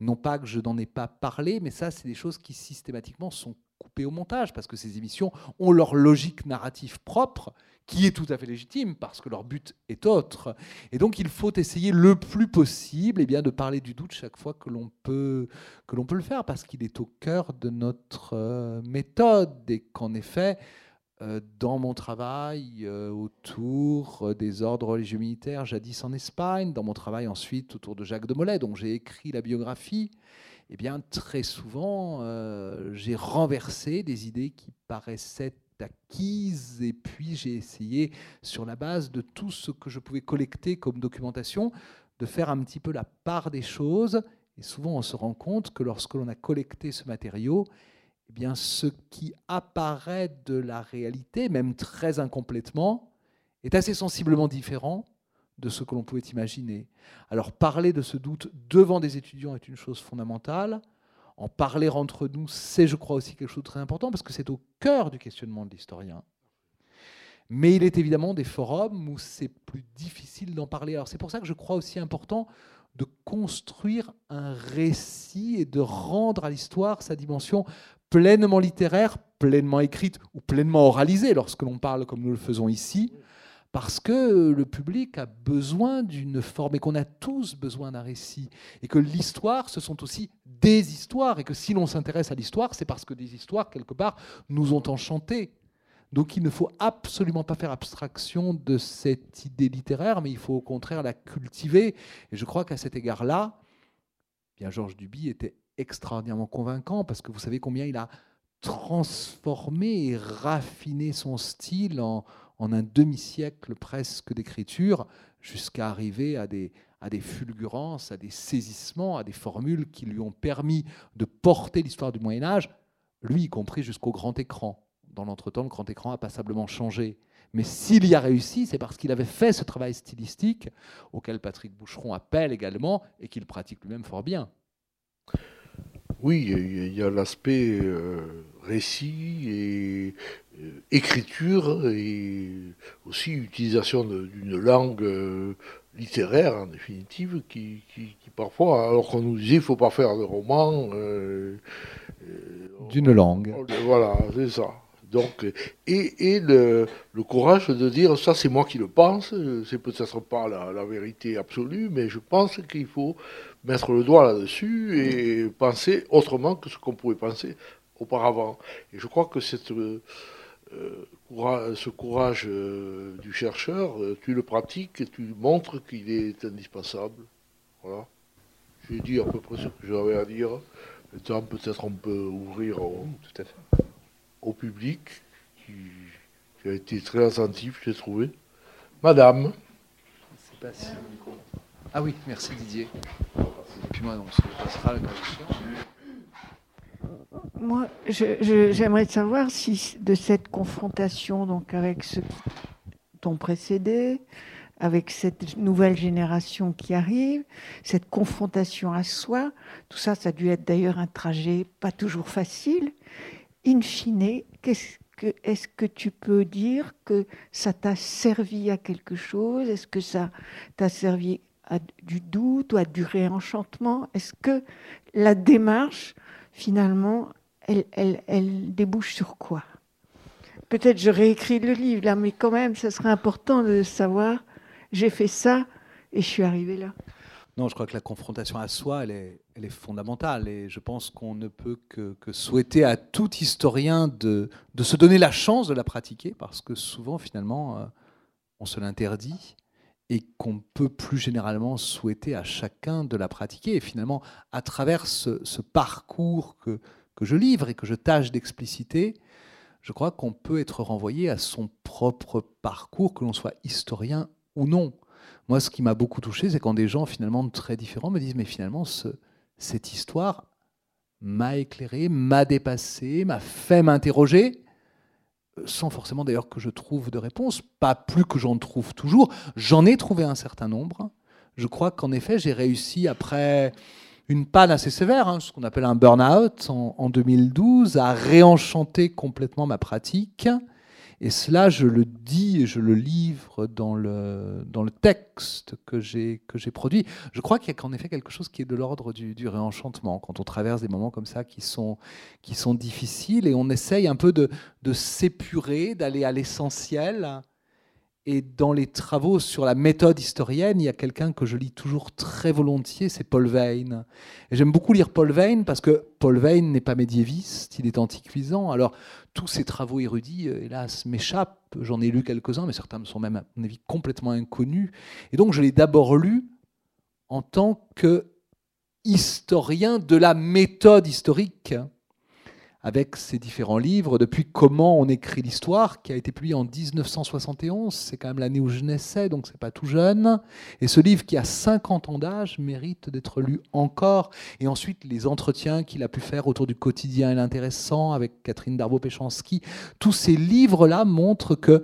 non pas que je n'en ai pas parlé, mais ça, c'est des choses qui systématiquement sont coupées au montage, parce que ces émissions ont leur logique narrative propre, qui est tout à fait légitime, parce que leur but est autre. Et donc, il faut essayer le plus possible eh bien, de parler du doute chaque fois que l'on peut, que l'on peut le faire, parce qu'il est au cœur de notre euh, méthode, et qu'en effet, dans mon travail euh, autour euh, des ordres religieux militaires jadis en Espagne, dans mon travail ensuite autour de Jacques de Molay, dont j'ai écrit la biographie, eh bien très souvent j'ai renversé des idées qui paraissaient acquises et puis j'ai essayé sur la base de tout ce que je pouvais collecter comme documentation de faire un petit peu la part des choses. Et souvent on se rend compte que lorsque l'on a collecté ce matériau, eh bien, ce qui apparaît de la réalité, même très incomplètement, est assez sensiblement différent de ce que l'on pouvait imaginer. Alors parler de ce doute devant des étudiants est une chose fondamentale. En parler entre nous, c'est, je crois, aussi quelque chose de très important, parce que c'est au cœur du questionnement de l'historien. Mais il est évidemment des forums où c'est plus difficile d'en parler. Alors c'est pour ça que je crois aussi important de construire un récit et de rendre à l'histoire sa dimension pleinement littéraire, pleinement écrite ou pleinement oralisée lorsque l'on parle comme nous le faisons ici, parce que le public a besoin d'une forme et qu'on a tous besoin d'un récit. Et que l'histoire, ce sont aussi des histoires. Et que si l'on s'intéresse à l'histoire, c'est parce que des histoires, quelque part, nous ont enchantés. Donc il ne faut absolument pas faire abstraction de cette idée littéraire, mais il faut au contraire la cultiver. Et je crois qu'à cet égard-là, bien Georges Duby était extraordinairement convaincant parce que vous savez combien il a transformé et raffiné son style en, en un demi-siècle presque d'écriture jusqu'à arriver à des, à des fulgurances, à des saisissements, à des formules qui lui ont permis de porter l'histoire du Moyen Âge, lui y compris jusqu'au grand écran. Dans l'entretemps, le grand écran a passablement changé. Mais s'il y a réussi, c'est parce qu'il avait fait ce travail stylistique auquel Patrick Boucheron appelle également et qu'il pratique lui-même fort bien. Oui, il y a l'aspect euh, récit et euh, écriture et aussi utilisation d'une langue euh, littéraire en définitive qui, parfois, alors qu'on nous disait il ne faut pas faire de roman. d'une langue. Voilà, c'est ça. Donc, et, le, courage de dire ça c'est moi qui le pense, c'est peut-être pas la, vérité absolue, mais je pense qu'il faut mettre le doigt là-dessus et penser autrement que ce qu'on pouvait penser auparavant. Et je crois que cette, euh, euh, ce courage euh, du chercheur, tu le pratiques et tu montres qu'il est indispensable. Voilà. J'ai dit à peu près ce que j'avais à dire. Maintenant, peut-être on peut ouvrir au, Tout à fait. au public qui, a été très attentif, j'ai trouvé. Madame. Ah oui, merci Didier. Et puis moi, on se passera la question. Moi, j'aimerais savoir si de cette confrontation donc avec qui t'ont précédé, avec cette nouvelle génération qui arrive, cette confrontation à soi, tout ça, ça a dû être d'ailleurs un trajet pas toujours facile. In fine, est-ce que, est que tu peux dire que ça t'a servi à quelque chose? Est-ce que ça t'a servi à du doute ou à du réenchantement? Est-ce que la démarche, finalement, elle, débouche sur quoi? Peut-être je réécris le livre là, mais quand même, ça serait important de savoir, j'ai fait ça et je suis arrivé là. Non, je crois que la confrontation à soi, elle est, fondamentale. Et je pense qu'on ne peut que, souhaiter à tout historien de, de, se donner la chance de la pratiquer, parce que souvent, finalement, euh, on se l'interdit et qu'on peut plus généralement souhaiter à chacun de la pratiquer. Et finalement, à travers ce, parcours que, que je livre et que je tâche d'expliciter, je crois qu'on peut être renvoyé à son propre parcours, que l'on soit historien ou non. Moi, ce qui m'a beaucoup touché, c'est quand des gens finalement très différents me disent, mais finalement, ce, cette histoire m'a éclairé, m'a dépassé, m'a fait m'interroger, sans forcément d'ailleurs que je trouve de réponse, pas plus que j'en trouve toujours. J'en ai trouvé un certain nombre. Je crois qu'en effet, j'ai réussi après une panne assez sévère, hein, ce qu'on appelle un burn-out en, 2012, a réenchanté complètement ma pratique. Et cela, je le dis et je le livre dans le, dans le texte que j'ai, produit. Je crois qu'il y a qu'en effet quelque chose qui est de l'ordre du, du, réenchantement, quand on traverse des moments comme ça qui sont, qui sont difficiles et on essaye un peu de, de s'épurer, d'aller à l'essentiel et dans les travaux sur la méthode historienne, il y a quelqu'un que je lis toujours très volontiers, c'est Paul. Et j'aime beaucoup lire Paul Veyne parce que Paul Veyne n'est pas médiéviste, il est antiquisant. Alors tous ses travaux érudits, euh, hélas, m'échappent. J'en ai lu quelques-uns, mais certains me sont même, à mon avis, complètement inconnus. Et donc je l'ai d'abord lu en tant que historien de la méthode historique avec ses différents livres, depuis Comment on écrit l'histoire, qui a été publié en 1971, c'est quand même l'année où je naissais, donc c'est pas tout jeune. Et ce livre qui a 50 ans d'âge mérite d'être lu encore. Et ensuite, les entretiens qu'il a pu faire autour du quotidien et l'intéressant avec Catherine Darbo-Péchanski. Tous ces livres-là montrent que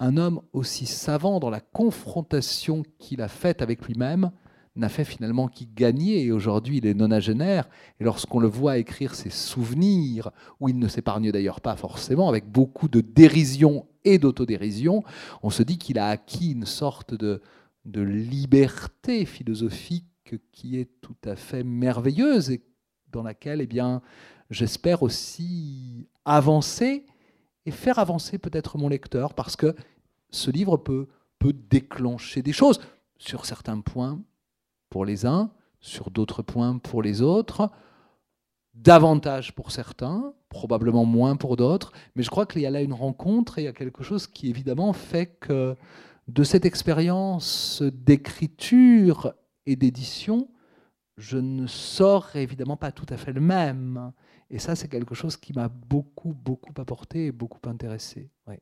un homme aussi savant dans la confrontation qu'il a faite avec lui-même n'a fait finalement qu'y gagner. Et aujourd'hui, il est nonagénaire. Et lorsqu'on le voit écrire ses souvenirs, où il ne s'épargne d'ailleurs pas forcément, avec beaucoup de dérision et d'autodérision, on se dit qu'il a acquis une sorte de, de liberté philosophique qui est tout à fait merveilleuse et dans laquelle, eh bien, j'espère aussi avancer et faire avancer peut-être mon lecteur, parce que ce livre peut peut déclencher des choses sur certains points pour les uns, sur d'autres points pour les autres, davantage pour certains, probablement moins pour d'autres, mais je crois qu'il y a là une rencontre et il y a quelque chose qui évidemment fait que de cette expérience d'écriture et d'édition, je ne sors évidemment pas tout à fait le même. Et ça, c'est quelque chose qui m'a beaucoup, beaucoup apporté et beaucoup intéressé. Ouais.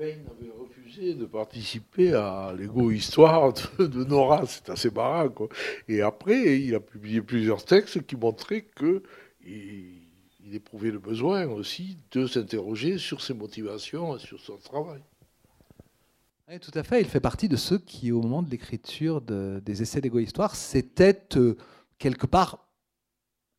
Avait refusé de participer à l'égo-histoire de, Nora, c'est assez marrant. Quoi. Et après, il a publié plusieurs textes qui montraient qu'il il éprouvait le besoin aussi de s'interroger sur ses motivations et sur son travail. Oui, tout à fait. Il fait partie de ceux qui, au moment de l'écriture des essais d'égo-histoire, s'étaient euh, quelque part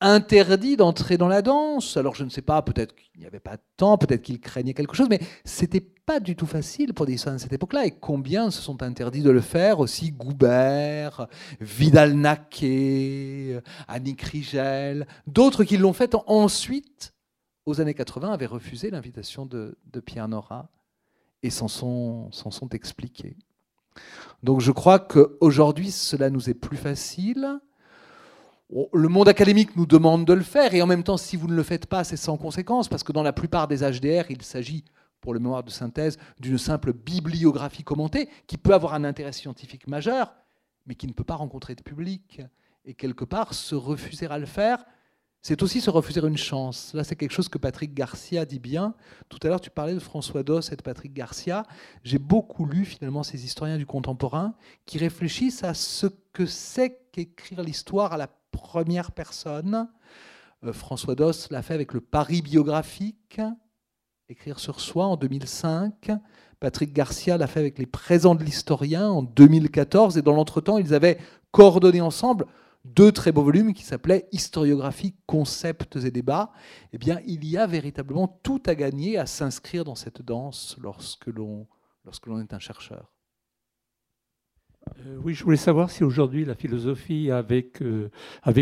interdit d'entrer dans la danse. Alors je ne sais pas, peut-être qu'il n'y avait pas de temps, peut-être qu'il craignait quelque chose, mais c'était pas du tout facile pour des de cette époque-là. Et combien se sont interdits de le faire aussi? Goubert, Vidal-Naquet, Annick Rigel, d'autres qui l'ont fait ensuite, aux années 80, avaient refusé l'invitation de, Pierre Nora et s'en sont, sont expliqués. Donc je crois qu'aujourd'hui, cela nous est plus facile le monde académique nous demande de le faire, et en même temps, si vous ne le faites pas, c'est sans conséquence, parce que dans la plupart des HDR, il s'agit, pour le mémoire de synthèse, d'une simple bibliographie commentée, qui peut avoir un intérêt scientifique majeur, mais qui ne peut pas rencontrer de public. Et quelque part, se refuser à le faire, c'est aussi se refuser une chance. Là, c'est quelque chose que Patrick Garcia dit bien. Tout à l'heure, tu parlais de François Doss et de Patrick Garcia. J'ai beaucoup lu finalement ces historiens du contemporain qui réfléchissent à ce que c'est qu'écrire l'histoire à la première personne. Euh, François Doss l'a fait avec le Paris biographique, écrire sur soi en 2005. Patrick Garcia l'a fait avec les présents de l'historien en 2014. Et dans l'entretemps, ils avaient coordonné ensemble deux très beaux volumes qui s'appelaient Historiographie, concepts et débats. Eh bien, il y a véritablement tout à gagner à s'inscrire dans cette danse lorsque l'on lorsque l'on est un chercheur. Euh, oui, je voulais savoir si aujourd'hui la philosophie avait, euh,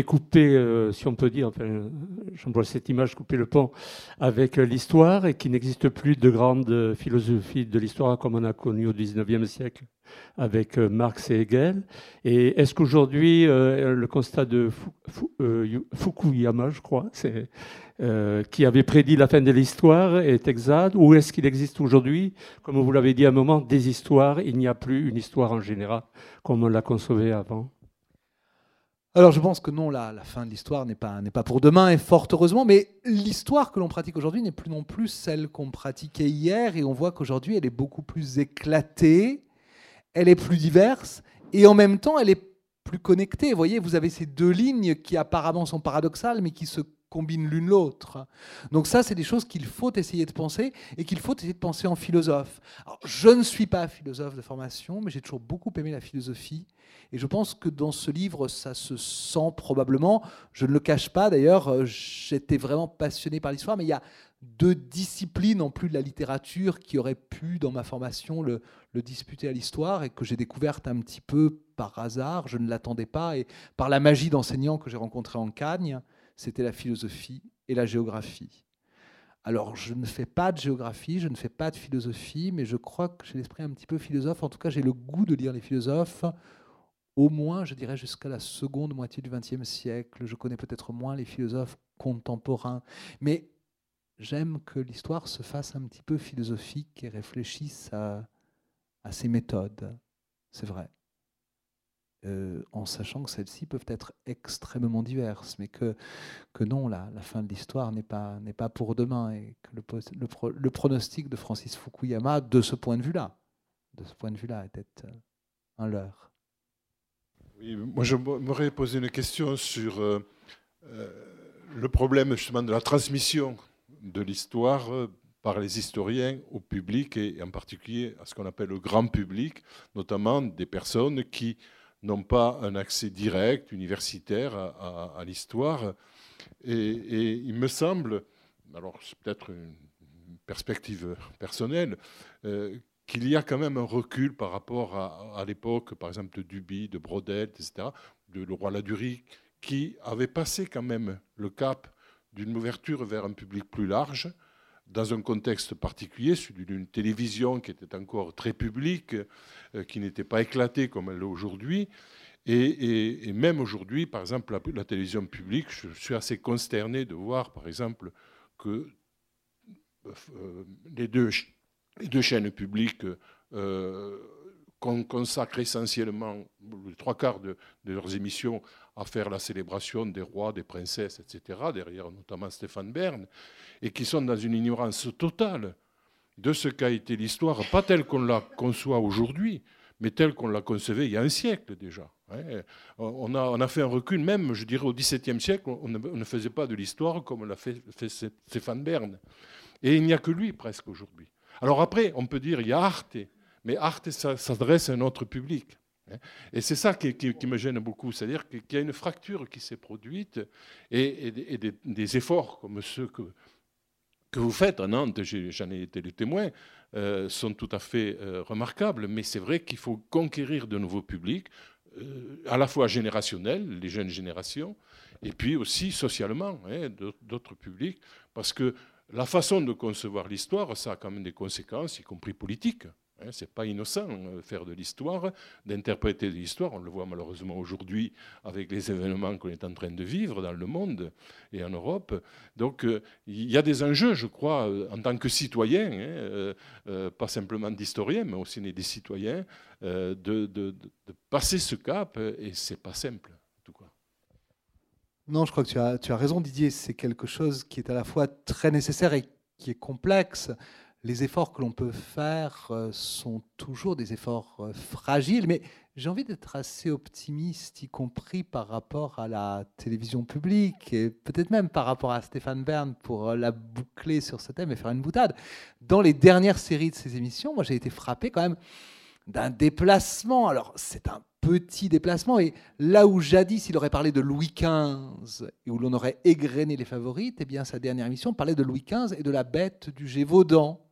coupé, euh, si on peut dire, enfin, j'emploie cette image, coupé le pont avec l'histoire et qu'il n'existe plus de grande philosophie de l'histoire comme on a connu au XIXe siècle avec Marx et Hegel. Et est-ce qu'aujourd'hui, le constat de Fukuyama, je crois, c'est euh, qui avait prédit la fin de l'histoire est exact Ou est-ce qu'il existe aujourd'hui, comme vous l'avez dit à un moment, des histoires Il n'y a plus une histoire en général comme on la concevait avant alors je pense que non, la, fin de l'histoire n'est pas, pas pour demain, et fort heureusement, mais l'histoire que l'on pratique aujourd'hui n'est plus non plus celle qu'on pratiquait hier, et on voit qu'aujourd'hui elle est beaucoup plus éclatée, elle est plus diverse, et en même temps elle est plus connectée. Vous voyez, vous avez ces deux lignes qui apparemment sont paradoxales, mais qui se combinent l'une l'autre. Donc ça, c'est des choses qu'il faut essayer de penser et qu'il faut essayer de penser en philosophe. je ne suis pas philosophe de formation, mais j'ai toujours beaucoup aimé la philosophie. Et je pense que dans ce livre, ça se sent probablement. Je ne le cache pas, d'ailleurs, euh, j'étais vraiment passionné par l'histoire, mais il y a deux disciplines en plus de la littérature qui auraient pu, dans ma formation, le, disputer à l'histoire et que j'ai découverte un petit peu par hasard. Je ne l'attendais pas et par la magie d'enseignants que j'ai rencontrés en Cagne c'était la philosophie et la géographie. Alors, je ne fais pas de géographie, je ne fais pas de philosophie, mais je crois que j'ai l'esprit un petit peu philosophe. En tout cas, j'ai le goût de lire les philosophes, au moins, je dirais, jusqu'à la seconde moitié du XXe siècle. Je connais peut-être moins les philosophes contemporains, mais j'aime que l'histoire se fasse un petit peu philosophique et réfléchisse à, à ses méthodes. C'est vrai. Euh, en sachant que celles-ci peuvent être extrêmement diverses, mais que, que non, la, fin de l'histoire n'est pas, pas pour demain, et que le, le, pronostic de Francis Fukuyama, de ce point de vue-là, de ce point de vue-là, était euh, un leurre. Oui, moi, je m'aurais posé une question sur euh, le problème justement de la transmission de l'histoire par les historiens au public et en particulier à ce qu'on appelle le grand public, notamment des personnes qui n'ont pas un accès direct, universitaire, à, l'histoire. Et, il me semble, alors c'est peut-être une perspective personnelle, euh, qu'il y a quand même un recul par rapport à, l'époque, par exemple, de Duby, de Brodel, etc., de le roi Ladurie, qui avait passé quand même le cap d'une ouverture vers un public plus large, dans un contexte particulier, celui d'une télévision qui était encore très publique, qui n'était pas éclatée comme elle l'est aujourd'hui. Et, même aujourd'hui, par exemple, la, télévision publique, je suis assez consterné de voir, par exemple, que les, deux, les, deux, chaînes publiques consacrent essentiellement les trois quarts de, leurs émissions à faire la célébration des rois, des princesses, etc., derrière notamment Stéphane Bern, et qui sont dans une ignorance totale de ce qu'a été l'histoire, pas telle qu'on la conçoit aujourd'hui, mais telle qu'on la concevait il y a un siècle déjà. On, a, on, a, fait un recul, même, je dirais, au XVIIe siècle, on ne, faisait pas de l'histoire comme l'a fait, fait, Stéphane Bern. Et il n'y a que lui presque aujourd'hui. Alors après, on peut dire, il y a Arte, mais Arte s'adresse à un autre public. Hein. Et c'est ça qui, me gêne beaucoup, c'est-à-dire qu'il y a une fracture qui s'est produite et, des, efforts comme ceux que, que vous faites à Nantes, j'en ai été le témoin, euh, sont tout à fait euh, remarquables, mais c'est vrai qu'il faut conquérir de nouveaux publics, euh, à la fois générationnels, les jeunes générations, et puis aussi socialement, hein, d'autres publics, parce que la façon de concevoir l'histoire, ça a quand même des conséquences, y compris politiques. Hein, Ce n'est pas innocent euh, faire de l'histoire, d'interpréter de l'histoire. On le voit malheureusement aujourd'hui avec les événements qu'on est en train de vivre dans le monde et en Europe. Donc euh, il y a des enjeux, je crois, euh, en tant que citoyen, hein, pas simplement d'historien, mais aussi des citoyens, de, passer ce cap. Et c'est pas simple. Non, je crois que tu as, tu as raison, Didier. C'est quelque chose qui est à la fois très nécessaire et qui est complexe les efforts que l'on peut faire euh, sont toujours des efforts euh, fragiles, mais j'ai envie d'être assez optimiste, y compris par rapport à la télévision publique, et peut-être même par rapport à Stéphane Bern, pour euh, la boucler sur ce thème et faire une boutade. Dans les dernières séries de ces émissions, moi j'ai été frappé quand même d'un déplacement. Alors c'est un petit déplacement. Et là où jadis il aurait parlé de Louis XV et où l'on aurait égrené les favorites, eh bien sa dernière émission parlait de Louis XV et de la bête du Gévaudan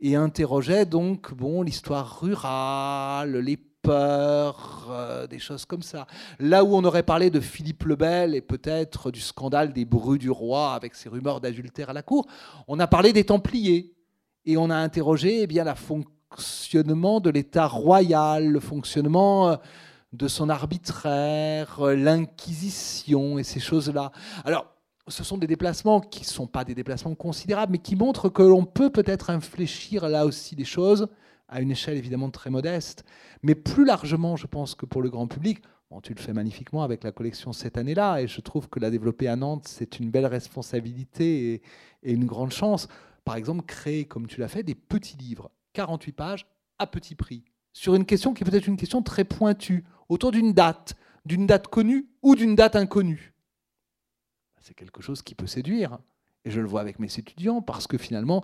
et interrogeait donc bon l'histoire rurale, les peurs, euh, des choses comme ça. Là où on aurait parlé de Philippe le Bel et peut-être du scandale des brus du roi avec ses rumeurs d'adultère à la cour, on a parlé des Templiers et on a interrogé eh bien le fonctionnement de l'État royal, le fonctionnement euh, de son arbitraire, euh, l'Inquisition et ces choses-là. Alors ce sont des déplacements qui ne sont pas des déplacements considérables, mais qui montrent que l'on peut peut-être infléchir là aussi des choses, à une échelle évidemment très modeste, mais plus largement, je pense que pour le grand public, bon, tu le fais magnifiquement avec la collection cette année-là, et je trouve que la développer à Nantes, c'est une belle responsabilité et, et une grande chance. Par exemple, créer, comme tu l'as fait, des petits livres, 48 pages, à petit prix, sur une question qui est peut-être une question très pointue, autour d'une date, d'une date connue ou d'une date inconnue c'est quelque chose qui peut séduire. Et je le vois avec mes étudiants parce que finalement,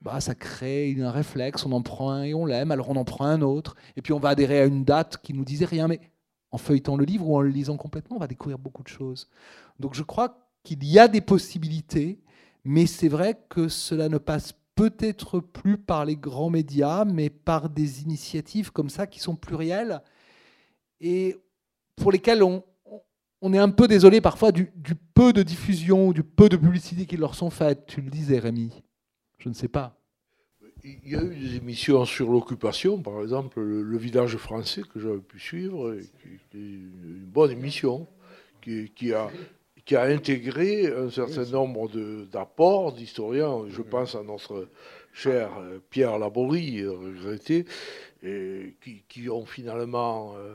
bah, ça crée un réflexe, on en prend un et on l'aime, alors on en prend un autre, et puis on va adhérer à une date qui nous disait rien, mais en feuilletant le livre ou en le lisant complètement, on va découvrir beaucoup de choses. Donc je crois qu'il y a des possibilités, mais c'est vrai que cela ne passe peut-être plus par les grands médias, mais par des initiatives comme ça qui sont plurielles et pour lesquelles on, on est un peu désolé parfois du, peu de diffusion, du peu de publicité qui leur sont faites. Tu le disais, Rémi. Je ne sais pas. Il y a eu des émissions sur l'occupation, par exemple, le, village français que j'avais pu suivre, qui, est une bonne émission, qui, a, qui a intégré un certain nombre d'apports d'historiens. Je pense à notre cher Pierre Laborie, regretté, et qui, ont finalement euh,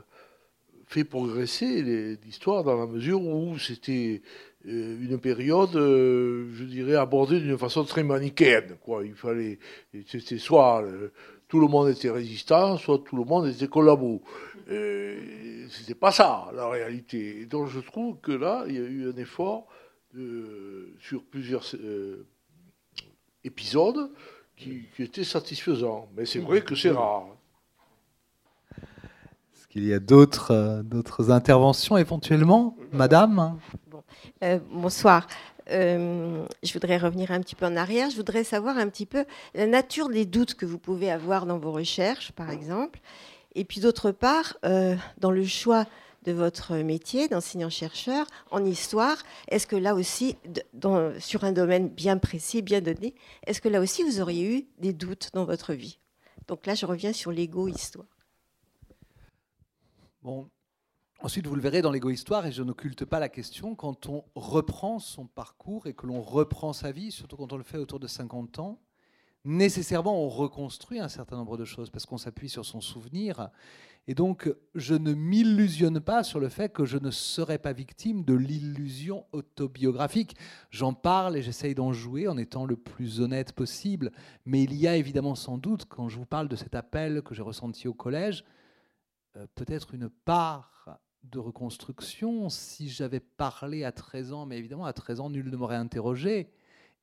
fait progresser l'histoire dans la mesure où c'était euh, une période, euh, je dirais, abordée d'une façon très manichéenne. Quoi. Il fallait, c'était soit euh, tout le monde était résistant, soit tout le monde était collabo. c'était pas ça la réalité. Et donc je trouve que là, il y a eu un effort sur plusieurs épisodes qui, qui était satisfaisant. Mais c'est vrai que c'est rare. Il y a d'autres euh, interventions éventuellement, Madame? Euh, Bonsoir. Euh, je voudrais revenir un petit peu en arrière. Je voudrais savoir un petit peu la nature des doutes que vous pouvez avoir dans vos recherches, par exemple. Et puis d'autre part, dans le choix de votre métier d'enseignant-chercheur en histoire, est-ce que là aussi, sur un domaine bien précis, bien donné, est-ce que là aussi vous auriez eu des doutes dans votre vie? Donc là, je reviens sur l'ego-histoire. Bon, Ensuite, vous le verrez dans l'égo-histoire, et je n'occulte pas la question, quand on reprend son parcours et que l'on reprend sa vie, surtout quand on le fait autour de 50 ans, nécessairement on reconstruit un certain nombre de choses parce qu'on s'appuie sur son souvenir. Et donc, je ne m'illusionne pas sur le fait que je ne serai pas victime de l'illusion autobiographique. J'en parle et j'essaye d'en jouer en étant le plus honnête possible. Mais il y a évidemment sans doute, quand je vous parle de cet appel que j'ai ressenti au collège, euh, peut-être une part de reconstruction. Si j'avais parlé à 13 ans, mais évidemment à 13 ans, nul ne m'aurait interrogé.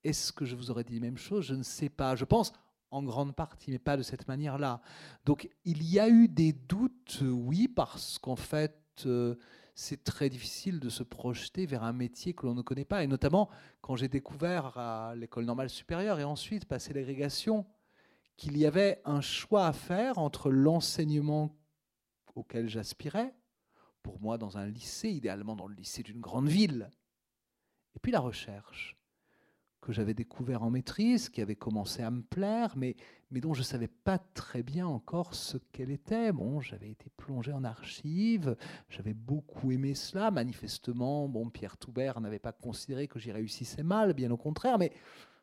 Est-ce que je vous aurais dit la même chose? Je ne sais pas. Je pense en grande partie, mais pas de cette manière-là. Donc il y a eu des doutes, oui, parce qu'en fait, euh, c'est très difficile de se projeter vers un métier que l'on ne connaît pas. Et notamment quand j'ai découvert à l'école normale supérieure et ensuite passé l'agrégation qu'il y avait un choix à faire entre l'enseignement auquel j'aspirais, pour moi dans un lycée, idéalement dans le lycée d'une grande ville, et puis la recherche que j'avais découvert en maîtrise, qui avait commencé à me plaire, mais, mais dont je ne savais pas très bien encore ce qu'elle était. Bon, j'avais été plongé en archives, j'avais beaucoup aimé cela. Manifestement, bon, Pierre Toubert n'avait pas considéré que j'y réussissais mal, bien au contraire, mais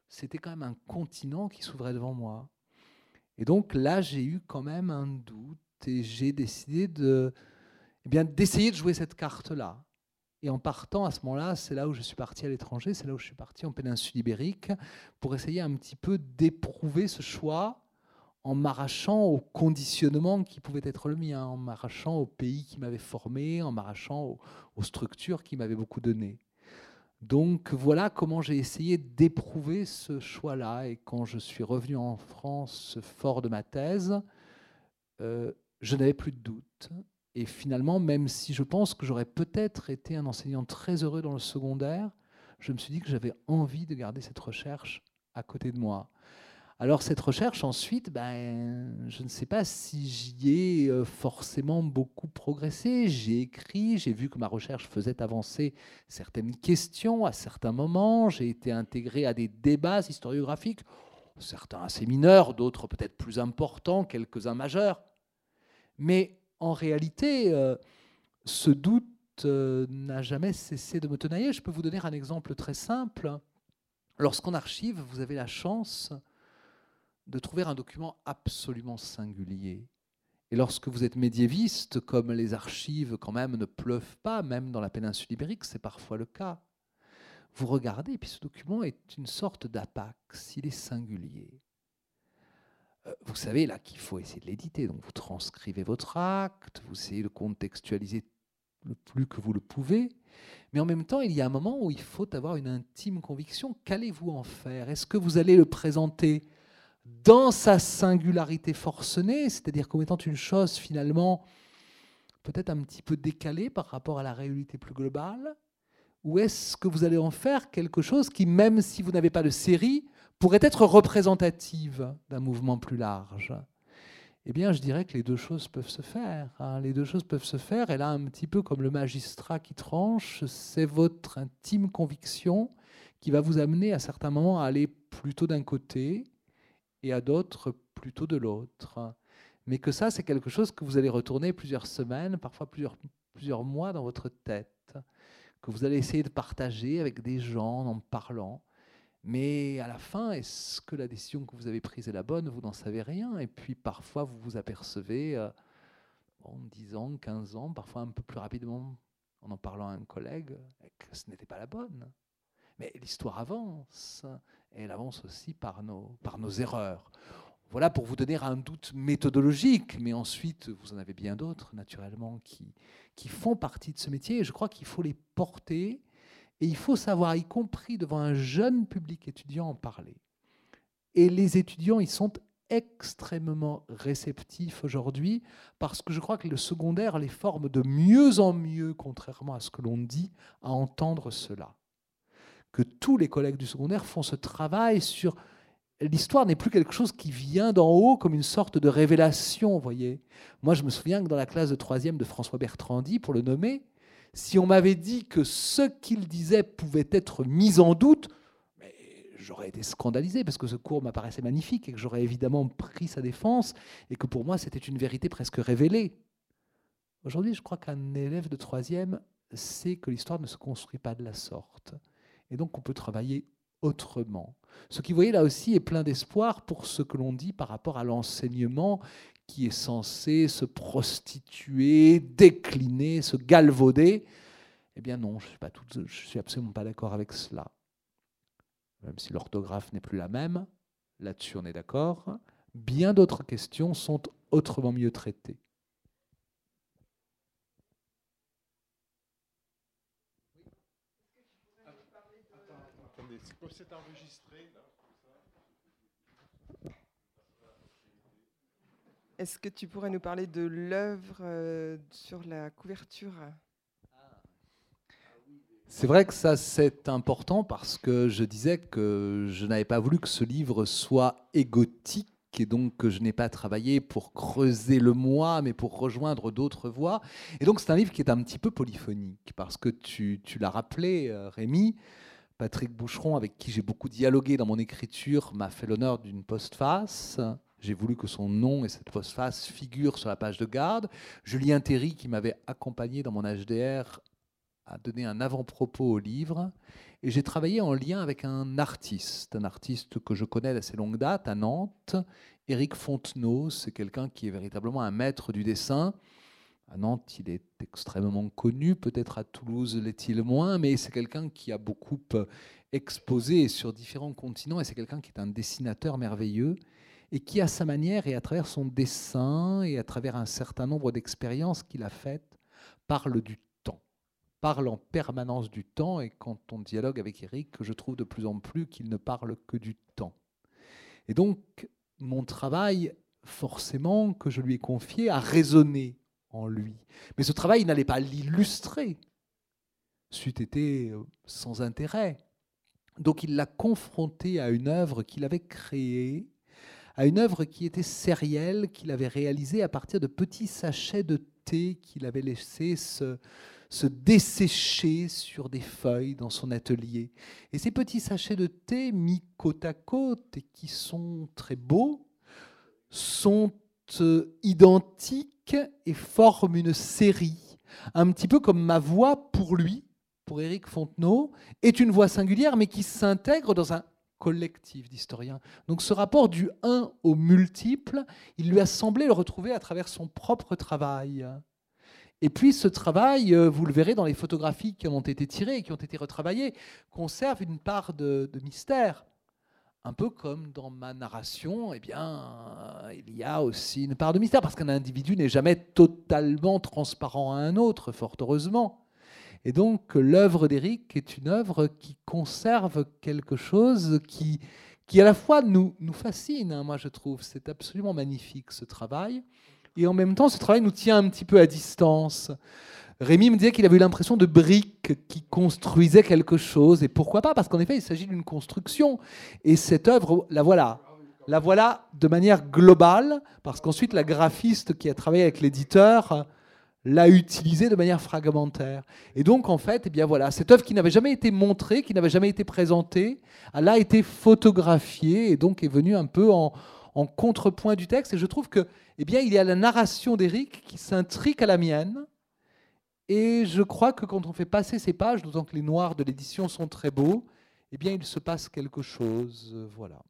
c'était quand même un continent qui s'ouvrait devant moi. Et donc là, j'ai eu quand même un doute et j'ai décidé de, eh bien, d'essayer de jouer cette carte-là. Et en partant à ce moment-là, c'est là où je suis parti à l'étranger, c'est là où je suis parti en péninsule ibérique, pour essayer un petit peu d'éprouver ce choix en m'arrachant au conditionnement qui pouvait être le mien, en m'arrachant au pays qui m'avait formé, en m'arrachant aux, structures qui m'avaient beaucoup donné. Donc voilà comment j'ai essayé d'éprouver ce choix-là. Et quand je suis revenu en France fort de ma thèse, euh, je n'avais plus de doute. Et finalement, même si je pense que j'aurais peut-être été un enseignant très heureux dans le secondaire, je me suis dit que j'avais envie de garder cette recherche à côté de moi. Alors cette recherche, ensuite, ben, je ne sais pas si j'y ai euh, forcément beaucoup progressé. J'ai écrit, j'ai vu que ma recherche faisait avancer certaines questions à certains moments. J'ai été intégré à des débats historiographiques, certains assez mineurs, d'autres peut-être plus importants, quelques-uns majeurs. Mais en réalité, euh, ce doute euh, n'a jamais cessé de me tenailler. Je peux vous donner un exemple très simple. Lorsqu'on archive, vous avez la chance de trouver un document absolument singulier. Et lorsque vous êtes médiéviste, comme les archives quand même ne pleuvent pas, même dans la péninsule ibérique, c'est parfois le cas, vous regardez, et puis ce document est une sorte d'apax, il est singulier. Euh, vous savez là qu'il faut essayer de l'éditer. Donc vous transcrivez votre acte, vous essayez de contextualiser le plus que vous le pouvez. Mais en même temps, il y a un moment où il faut avoir une intime conviction. Qu'allez-vous en faire? Est-ce que vous allez le présenter dans sa singularité forcenée, c'est-à-dire comme étant une chose finalement peut-être un petit peu décalée par rapport à la réalité plus globale? Ou est-ce que vous allez en faire quelque chose qui, même si vous n'avez pas de série, pourrait être représentative d'un mouvement plus large? Eh bien, je dirais que les deux choses peuvent se faire. Hein. Les deux choses peuvent se faire. Et là, un petit peu comme le magistrat qui tranche, c'est votre intime conviction qui va vous amener à certains moments à aller plutôt d'un côté et à d'autres plutôt de l'autre. Mais que ça, c'est quelque chose que vous allez retourner plusieurs semaines, parfois plusieurs, plusieurs mois dans votre tête, que vous allez essayer de partager avec des gens en parlant. Mais à la fin, est-ce que la décision que vous avez prise est la bonne? Vous n'en savez rien. Et puis parfois, vous vous apercevez, euh, bon, 10 ans, 15 ans, parfois un peu plus rapidement, en en parlant à un collègue, que ce n'était pas la bonne. Mais l'histoire avance, et elle avance aussi par nos, par nos erreurs. Voilà pour vous donner un doute méthodologique, mais ensuite, vous en avez bien d'autres, naturellement, qui, qui font partie de ce métier. Je crois qu'il faut les porter et il faut savoir, y compris devant un jeune public étudiant, en parler. Et les étudiants, ils sont extrêmement réceptifs aujourd'hui parce que je crois que le secondaire les forme de mieux en mieux, contrairement à ce que l'on dit, à entendre cela. Que tous les collègues du secondaire font ce travail sur l'histoire n'est plus quelque chose qui vient d'en haut comme une sorte de révélation, voyez. Moi, je me souviens que dans la classe de troisième de François Bertrandi, pour le nommer, si on m'avait dit que ce qu'il disait pouvait être mis en doute, j'aurais été scandalisé parce que ce cours m'apparaissait magnifique et que j'aurais évidemment pris sa défense et que pour moi c'était une vérité presque révélée. Aujourd'hui, je crois qu'un élève de troisième sait que l'histoire ne se construit pas de la sorte. Et donc on peut travailler autrement. Ce qui, vous voyez, là aussi est plein d'espoir pour ce que l'on dit par rapport à l'enseignement qui est censé se prostituer, décliner, se galvauder. Eh bien non, je ne suis, suis absolument pas d'accord avec cela. Même si l'orthographe n'est plus la même, là-dessus on est d'accord. Bien d'autres questions sont autrement mieux traitées. Est-ce que tu pourrais nous parler de l'œuvre euh, sur la couverture? C'est vrai que ça c'est important parce que je disais que je n'avais pas voulu que ce livre soit égotique et donc que je n'ai pas travaillé pour creuser le moi, mais pour rejoindre d'autres voix. Et donc c'est un livre qui est un petit peu polyphonique parce que tu, tu l'as rappelé, euh, Rémi. Patrick Boucheron, avec qui j'ai beaucoup dialogué dans mon écriture, m'a fait l'honneur d'une postface. J'ai voulu que son nom et cette postface figurent sur la page de garde. Julien Théry, qui m'avait accompagné dans mon HDR, a donné un avant-propos au livre. Et j'ai travaillé en lien avec un artiste, un artiste que je connais d'assez longue date à Nantes, Éric Fontenot. C'est quelqu'un qui est véritablement un maître du dessin. À Nantes, il est extrêmement connu, peut-être à Toulouse l'est-il moins, mais c'est quelqu'un qui a beaucoup exposé sur différents continents et c'est quelqu'un qui est un dessinateur merveilleux et qui, à sa manière et à travers son dessin et à travers un certain nombre d'expériences qu'il a faites, parle du temps, parle en permanence du temps. Et quand on dialogue avec Eric, je trouve de plus en plus qu'il ne parle que du temps. Et donc, mon travail, forcément, que je lui ai confié, a résonné en lui. Mais ce travail, il n'allait pas l'illustrer. C'eût été euh, sans intérêt. Donc il l'a confronté à une œuvre qu'il avait créée à une œuvre qui était sérielle, qu'il avait réalisée à partir de petits sachets de thé qu'il avait laissé se, dessécher sur des feuilles dans son atelier. Et ces petits sachets de thé mis côte à côte et qui sont très beaux, sont euh, identiques et forment une série, un petit peu comme ma voix pour lui, pour Éric Fontenot, est une voix singulière mais qui s'intègre dans un collectif d'historiens. Donc ce rapport du un au multiple, il lui a semblé le retrouver à travers son propre travail. Et puis ce travail, euh, vous le verrez dans les photographies qui ont été tirées et qui ont été retravaillées, conserve une part de, mystère. Un peu comme dans ma narration, eh bien, il y a aussi une part de mystère, parce qu'un individu n'est jamais totalement transparent à un autre, fort heureusement. Et donc l'œuvre d'Éric est une œuvre qui conserve quelque chose qui, qui à la fois nous, nous fascine, hein, moi je trouve. C'est absolument magnifique ce travail. Et en même temps, ce travail nous tient un petit peu à distance. Rémi me disait qu'il avait eu l'impression de briques qui construisaient quelque chose. Et pourquoi pas? Parce qu'en effet, il s'agit d'une construction. Et cette œuvre, la voilà. La voilà de manière globale, parce qu'ensuite, la graphiste qui a travaillé avec l'éditeur l'a utilisé de manière fragmentaire. Et donc, en fait, eh bien voilà, cette œuvre qui n'avait jamais été montrée, qui n'avait jamais été présentée, elle a été photographiée et donc est venue un peu en, contrepoint du texte. Et je trouve que, eh bien, il y a la narration d'Éric qui s'intrique à la mienne. Et je crois que quand on fait passer ces pages, d'autant que les noirs de l'édition sont très beaux, eh bien, il se passe quelque chose. Voilà.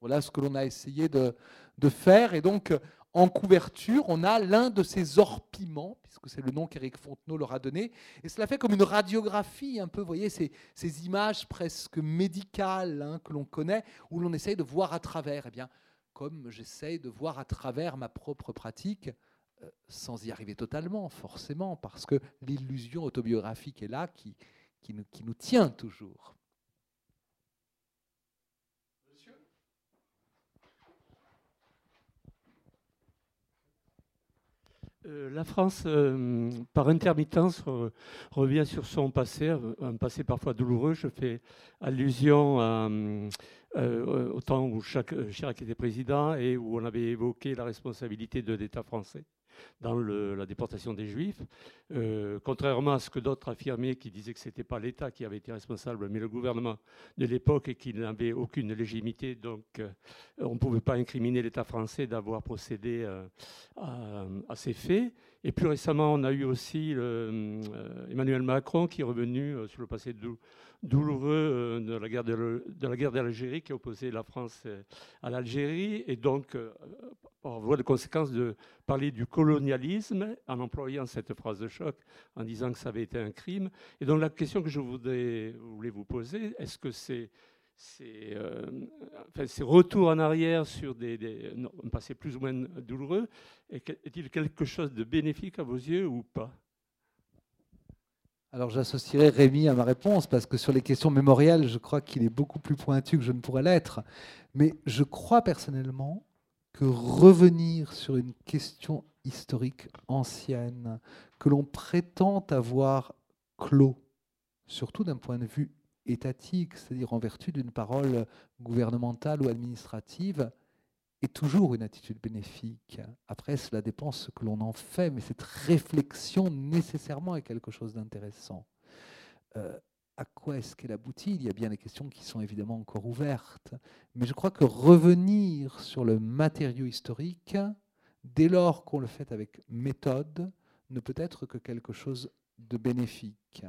Voilà ce que l'on a essayé de, de faire. Et donc, en couverture, on a l'un de ces orpiments, puisque c'est le nom qu'Éric Fontenot leur a donné. Et cela fait comme une radiographie, un peu, vous voyez, ces, images presque médicales hein, que l'on connaît, où l'on essaye de voir à travers. Eh bien, comme j'essaye de voir à travers ma propre pratique, euh, sans y arriver totalement, forcément, parce que l'illusion autobiographique est là qui nous tient toujours. Euh, la France, euh, par intermittence, revient sur son passé, un passé parfois douloureux. Je fais allusion au temps où Chirac était président et où on avait évoqué la responsabilité de l'État français dans la déportation des Juifs. Euh, contrairement à ce que d'autres affirmaient, qui disaient que ce n'était pas l'État qui avait été responsable, mais le gouvernement de l'époque et qu'il n'avait aucune légitimité, donc euh, on ne pouvait pas incriminer l'État français d'avoir procédé euh, à, ces faits. Et plus récemment, on a eu aussi Emmanuel Macron qui est revenu sur le passé douloureux de la guerre de, la guerre d'Algérie qui opposait la France à l'Algérie et donc par voie de conséquence de parler du colonialisme en employant cette phrase de choc, en disant que ça avait été un crime. Et donc la question que je voulais vous poser, est-ce que c'est ces, euh, retours en arrière sur des, un passé plus ou moins douloureux, est-il quelque chose de bénéfique à vos yeux ou pas? Alors j'associerai Rémi à ma réponse parce que sur les questions mémorielles, je crois qu'il est beaucoup plus pointu que je ne pourrais l'être. Mais je crois personnellement que revenir sur une question historique ancienne que l'on prétend avoir clos, surtout d'un point de vue étatique, c'est-à-dire en vertu d'une parole gouvernementale ou administrative, est toujours une attitude bénéfique. Après, cela dépend ce que l'on en fait, mais cette réflexion nécessairement est quelque chose d'intéressant. Euh, à quoi est-ce qu'elle aboutit? Il y a bien des questions qui sont évidemment encore ouvertes. Mais je crois que revenir sur le matériau historique, dès lors qu'on le fait avec méthode, ne peut être que quelque chose de bénéfique.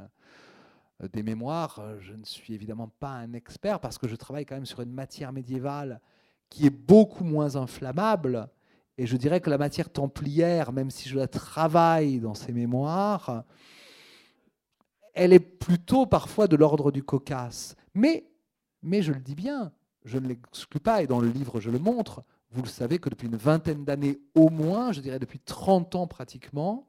Euh, des mémoires, euh, je ne suis évidemment pas un expert parce que je travaille quand même sur une matière médiévale qui est beaucoup moins inflammable. Et je dirais que la matière templière, même si je la travaille dans ces mémoires, elle est plutôt parfois de l'ordre du cocasse. Mais, mais je le dis bien, je ne l'exclus pas, et dans le livre je le montre, vous le savez que depuis une vingtaine d'années au moins, je dirais depuis 30 ans pratiquement,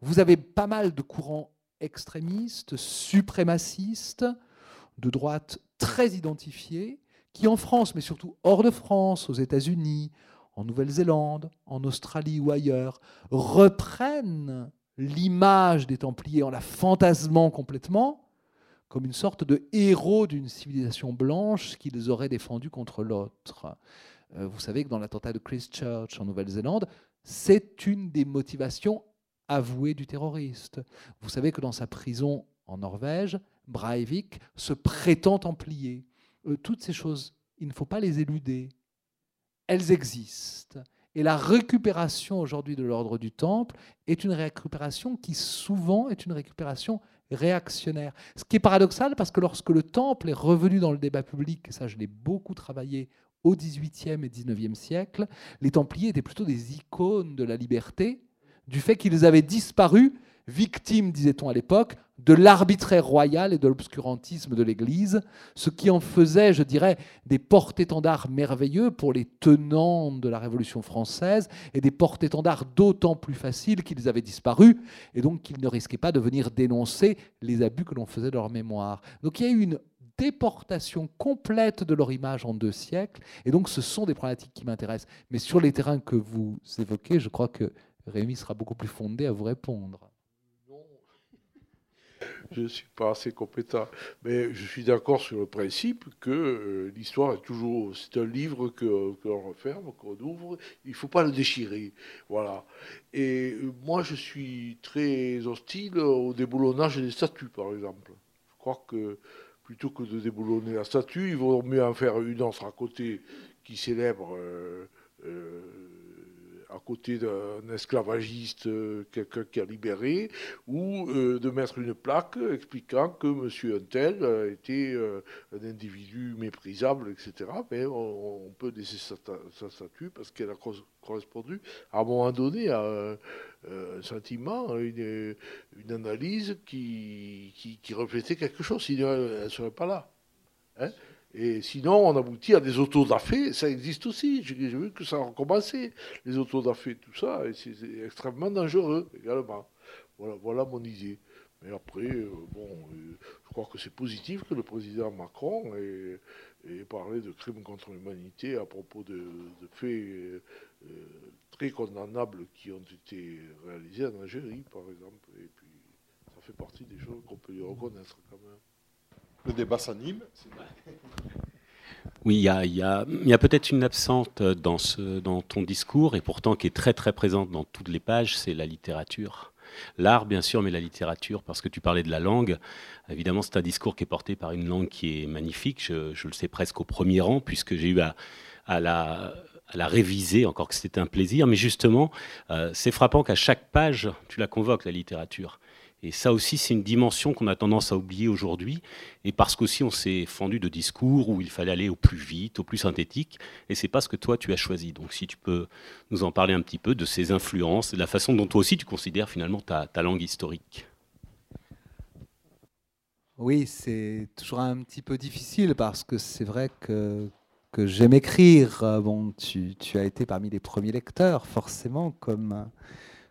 vous avez pas mal de courants extrémistes, suprémacistes, de droite très identifiés, qui en France, mais surtout hors de France, aux États-Unis, en Nouvelle-Zélande, en Australie ou ailleurs, reprennent l'image des Templiers en la fantasmant complètement, comme une sorte de héros d'une civilisation blanche qu'ils auraient défendu contre l'autre. Euh, vous savez que dans l'attentat de Christchurch en Nouvelle-Zélande, c'est une des motivations avouées du terroriste. Vous savez que dans sa prison en Norvège, Breivik se prétend templier. Euh, toutes ces choses, il ne faut pas les éluder. Elles existent. Et la récupération aujourd'hui de l'ordre du Temple est une récupération qui souvent est une récupération réactionnaire. Ce qui est paradoxal parce que lorsque le Temple est revenu dans le débat public, et ça je l'ai beaucoup travaillé au XVIIIe et XIXe siècle, les Templiers étaient plutôt des icônes de la liberté, du fait qu'ils avaient disparu victime, disait-on à l'époque, de l'arbitraire royal et de l'obscurantisme de l'Église, ce qui en faisait, je dirais, des porte-étendards merveilleux pour les tenants de la Révolution française et des porte-étendards d'autant plus faciles qu'ils avaient disparu et donc qu'ils ne risquaient pas de venir dénoncer les abus que l'on faisait de leur mémoire. Donc il y a eu une déportation complète de leur image en deux siècles et donc ce sont des problématiques qui m'intéressent. Mais sur les terrains que vous évoquez, je crois que Rémi sera beaucoup plus fondé à vous répondre je ne suis pas assez compétent. Mais je suis d'accord sur le principe que euh, l'histoire est toujours. C'est un livre que, l'on referme, qu'on ouvre. Il ne faut pas le déchirer. Voilà. Et euh, moi, je suis très hostile au déboulonnage des statues, par exemple. Je crois que plutôt que de déboulonner la statue, il vaut mieux en faire une autre à côté qui célèbre. Euh, à côté d'un esclavagiste, euh, quelqu'un qui a libéré, ou euh, de mettre une plaque expliquant que M. Untel était euh, un individu méprisable, etc. Mais on, peut laisser sa, statue parce qu'elle a correspondu à un moment donné à un, sentiment, une, une analyse qui, qui, reflétait quelque chose, sinon elle ne serait pas là. Hein et sinon, on aboutit à des autodafés. Ça existe aussi. J'ai vu que ça a recommencé, les autodafés, tout ça. Et c'est extrêmement dangereux également. Voilà, voilà mon idée. Mais après, euh, bon, euh, je crois que c'est positif que le président Macron ait, parlé de crimes contre l'humanité à propos de, faits euh, très condamnables qui ont été réalisés en Algérie, par exemple. Et puis, ça fait partie des choses qu'on peut lui reconnaître quand même. Le débat s'anime. Oui, il y a, peut-être une absente dans, ton discours, et pourtant qui est très très présente dans toutes les pages, c'est la littérature. L'art, bien sûr, mais la littérature, parce que tu parlais de la langue. Évidemment, c'est un discours qui est porté par une langue qui est magnifique. Je, le sais presque au premier rang, puisque j'ai eu à, à la, à la réviser, encore que c'était un plaisir. Mais justement, euh, c'est frappant qu'à chaque page, tu la convoques, la littérature. Et ça aussi, c'est une dimension qu'on a tendance à oublier aujourd'hui. Et parce qu'aussi, on s'est fendu de discours où il fallait aller au plus vite, au plus synthétique. Et c'est pas ce que toi, tu as choisi. Donc, si tu peux nous en parler un petit peu de ces influences, de la façon dont toi aussi, tu considères finalement ta, ta langue historique. Oui, c'est toujours un petit peu difficile parce que c'est vrai que, que j'aime écrire. Bon, tu, tu, as été parmi les premiers lecteurs, forcément, comme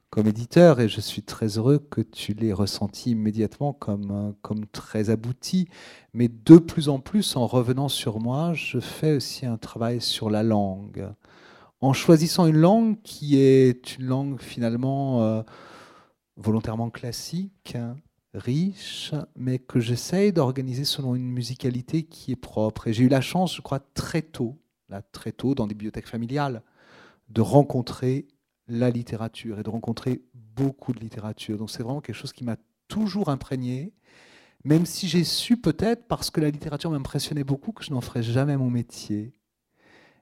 comme éditeur et je suis très heureux que tu l'aies ressenti immédiatement comme, comme très abouti. Mais de plus en plus, en revenant sur moi, je fais aussi un travail sur la langue. En choisissant une langue qui est une langue finalement euh, volontairement classique, riche, mais que j'essaye d'organiser selon une musicalité qui est propre. Et j'ai eu la chance, je crois, très tôt, là, très tôt, dans des bibliothèques familiales, de rencontrer la littérature et de rencontrer beaucoup de littérature. Donc c'est vraiment quelque chose qui m'a toujours imprégné, même si j'ai su peut-être, parce que la littérature m'impressionnait beaucoup, que je n'en ferais jamais mon métier.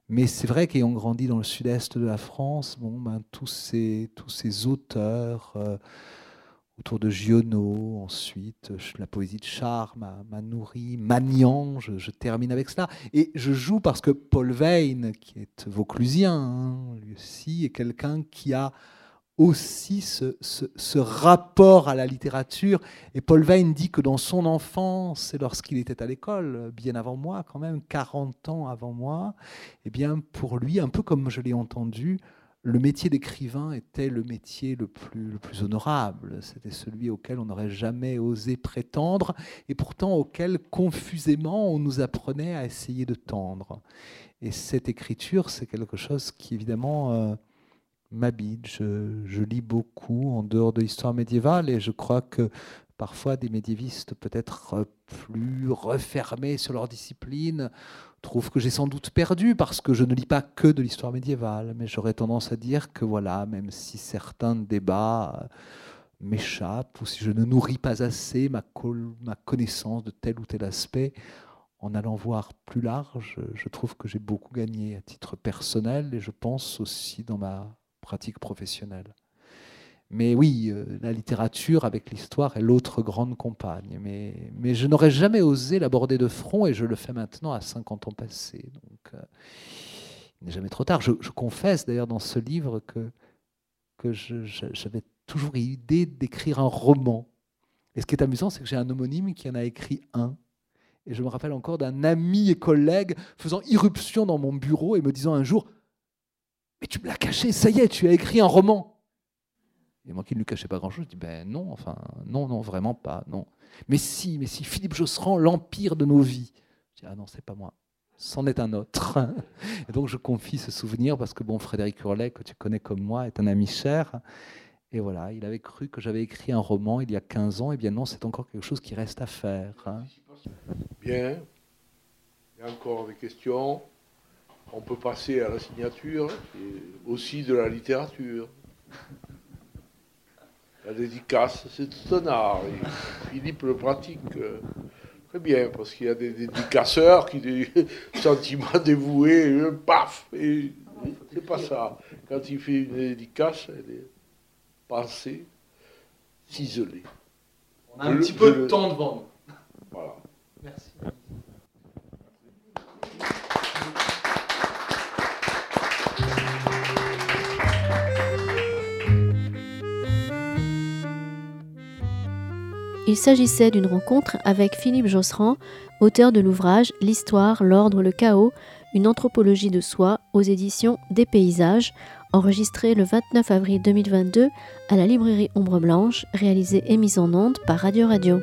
Mais c'est vrai qu'ayant grandi dans le sud-est de la France, bon, ben, tous, ces, tous ces auteurs, euh, autour de Giono, ensuite la poésie de Char m'a nourri, Magnan, je, termine avec cela. Et je joue parce que Paul Veyne, qui est vauclusien, hein, lui aussi, est quelqu'un qui a aussi ce, rapport à la littérature. Et Paul Veyne dit que dans son enfance, et lorsqu'il était à l'école, bien avant moi, quand même 40 ans avant moi, eh bien pour lui, un peu comme je l'ai entendu, le métier d'écrivain était le métier le plus, le plus honorable. C'était celui auquel on n'aurait jamais osé prétendre et pourtant auquel confusément on nous apprenait à essayer de tendre. Et cette écriture, c'est quelque chose qui évidemment euh, m'habite. Je, je, lis beaucoup en dehors de l'histoire médiévale et je crois que parfois des médiévistes peut-être plus refermés sur leur discipline trouve que j'ai sans doute perdu parce que je ne lis pas que de l'histoire médiévale, mais j'aurais tendance à dire que voilà, même si certains débats euh, m'échappent ou si je ne nourris pas assez ma, ma connaissance de tel ou tel aspect, en allant voir plus large, je trouve que j'ai beaucoup gagné à titre personnel et je pense aussi dans ma pratique professionnelle. Mais oui, euh, la littérature avec l'histoire est l'autre grande compagne. Mais, je n'aurais jamais osé l'aborder de front et je le fais maintenant à 50 ans passés. Euh, il n'est jamais trop tard. Je, confesse d'ailleurs dans ce livre que, que j'avais toujours eu l'idée d'écrire un roman. Et ce qui est amusant, c'est que j'ai un homonyme qui en a écrit un. Et je me rappelle encore d'un ami et collègue faisant irruption dans mon bureau et me disant un jour Mais tu me l'as caché, ça y est, tu as écrit un roman. Et moi qui ne lui cachais pas grand-chose, je dis ben non, enfin non, non, vraiment pas, non. Mais si, mais si, Philippe Josserand, l'empire de nos vies. Je dis ah non, c'est pas moi, c'en est un autre. Et donc je confie ce souvenir parce que bon, Frédéric Hurlet, que tu connais comme moi, est un ami cher. Et voilà, il avait cru que j'avais écrit un roman il y a 15 ans. Et bien non, c'est encore quelque chose qui reste à faire. Hein. Bien. Il y a encore des questions. On peut passer à la signature aussi de la littérature. La dédicace, c'est tout un art. Philippe le pratique euh, très bien, parce qu'il y a des dédicaceurs qui des sentiments dévoués, euh, paf Et c'est pas ça. Quand il fait une dédicace, elle est pensée, ciselée. On a un petit peu de temps devant nous. Voilà. Merci. Il s'agissait d'une rencontre avec Philippe Josserand, auteur de l'ouvrage L'histoire, l'ordre, le chaos, une anthropologie de soi aux éditions Des Paysages, enregistré le 29 avril 2022 à la librairie Ombre Blanche, réalisé et mise en onde par Radio Radio.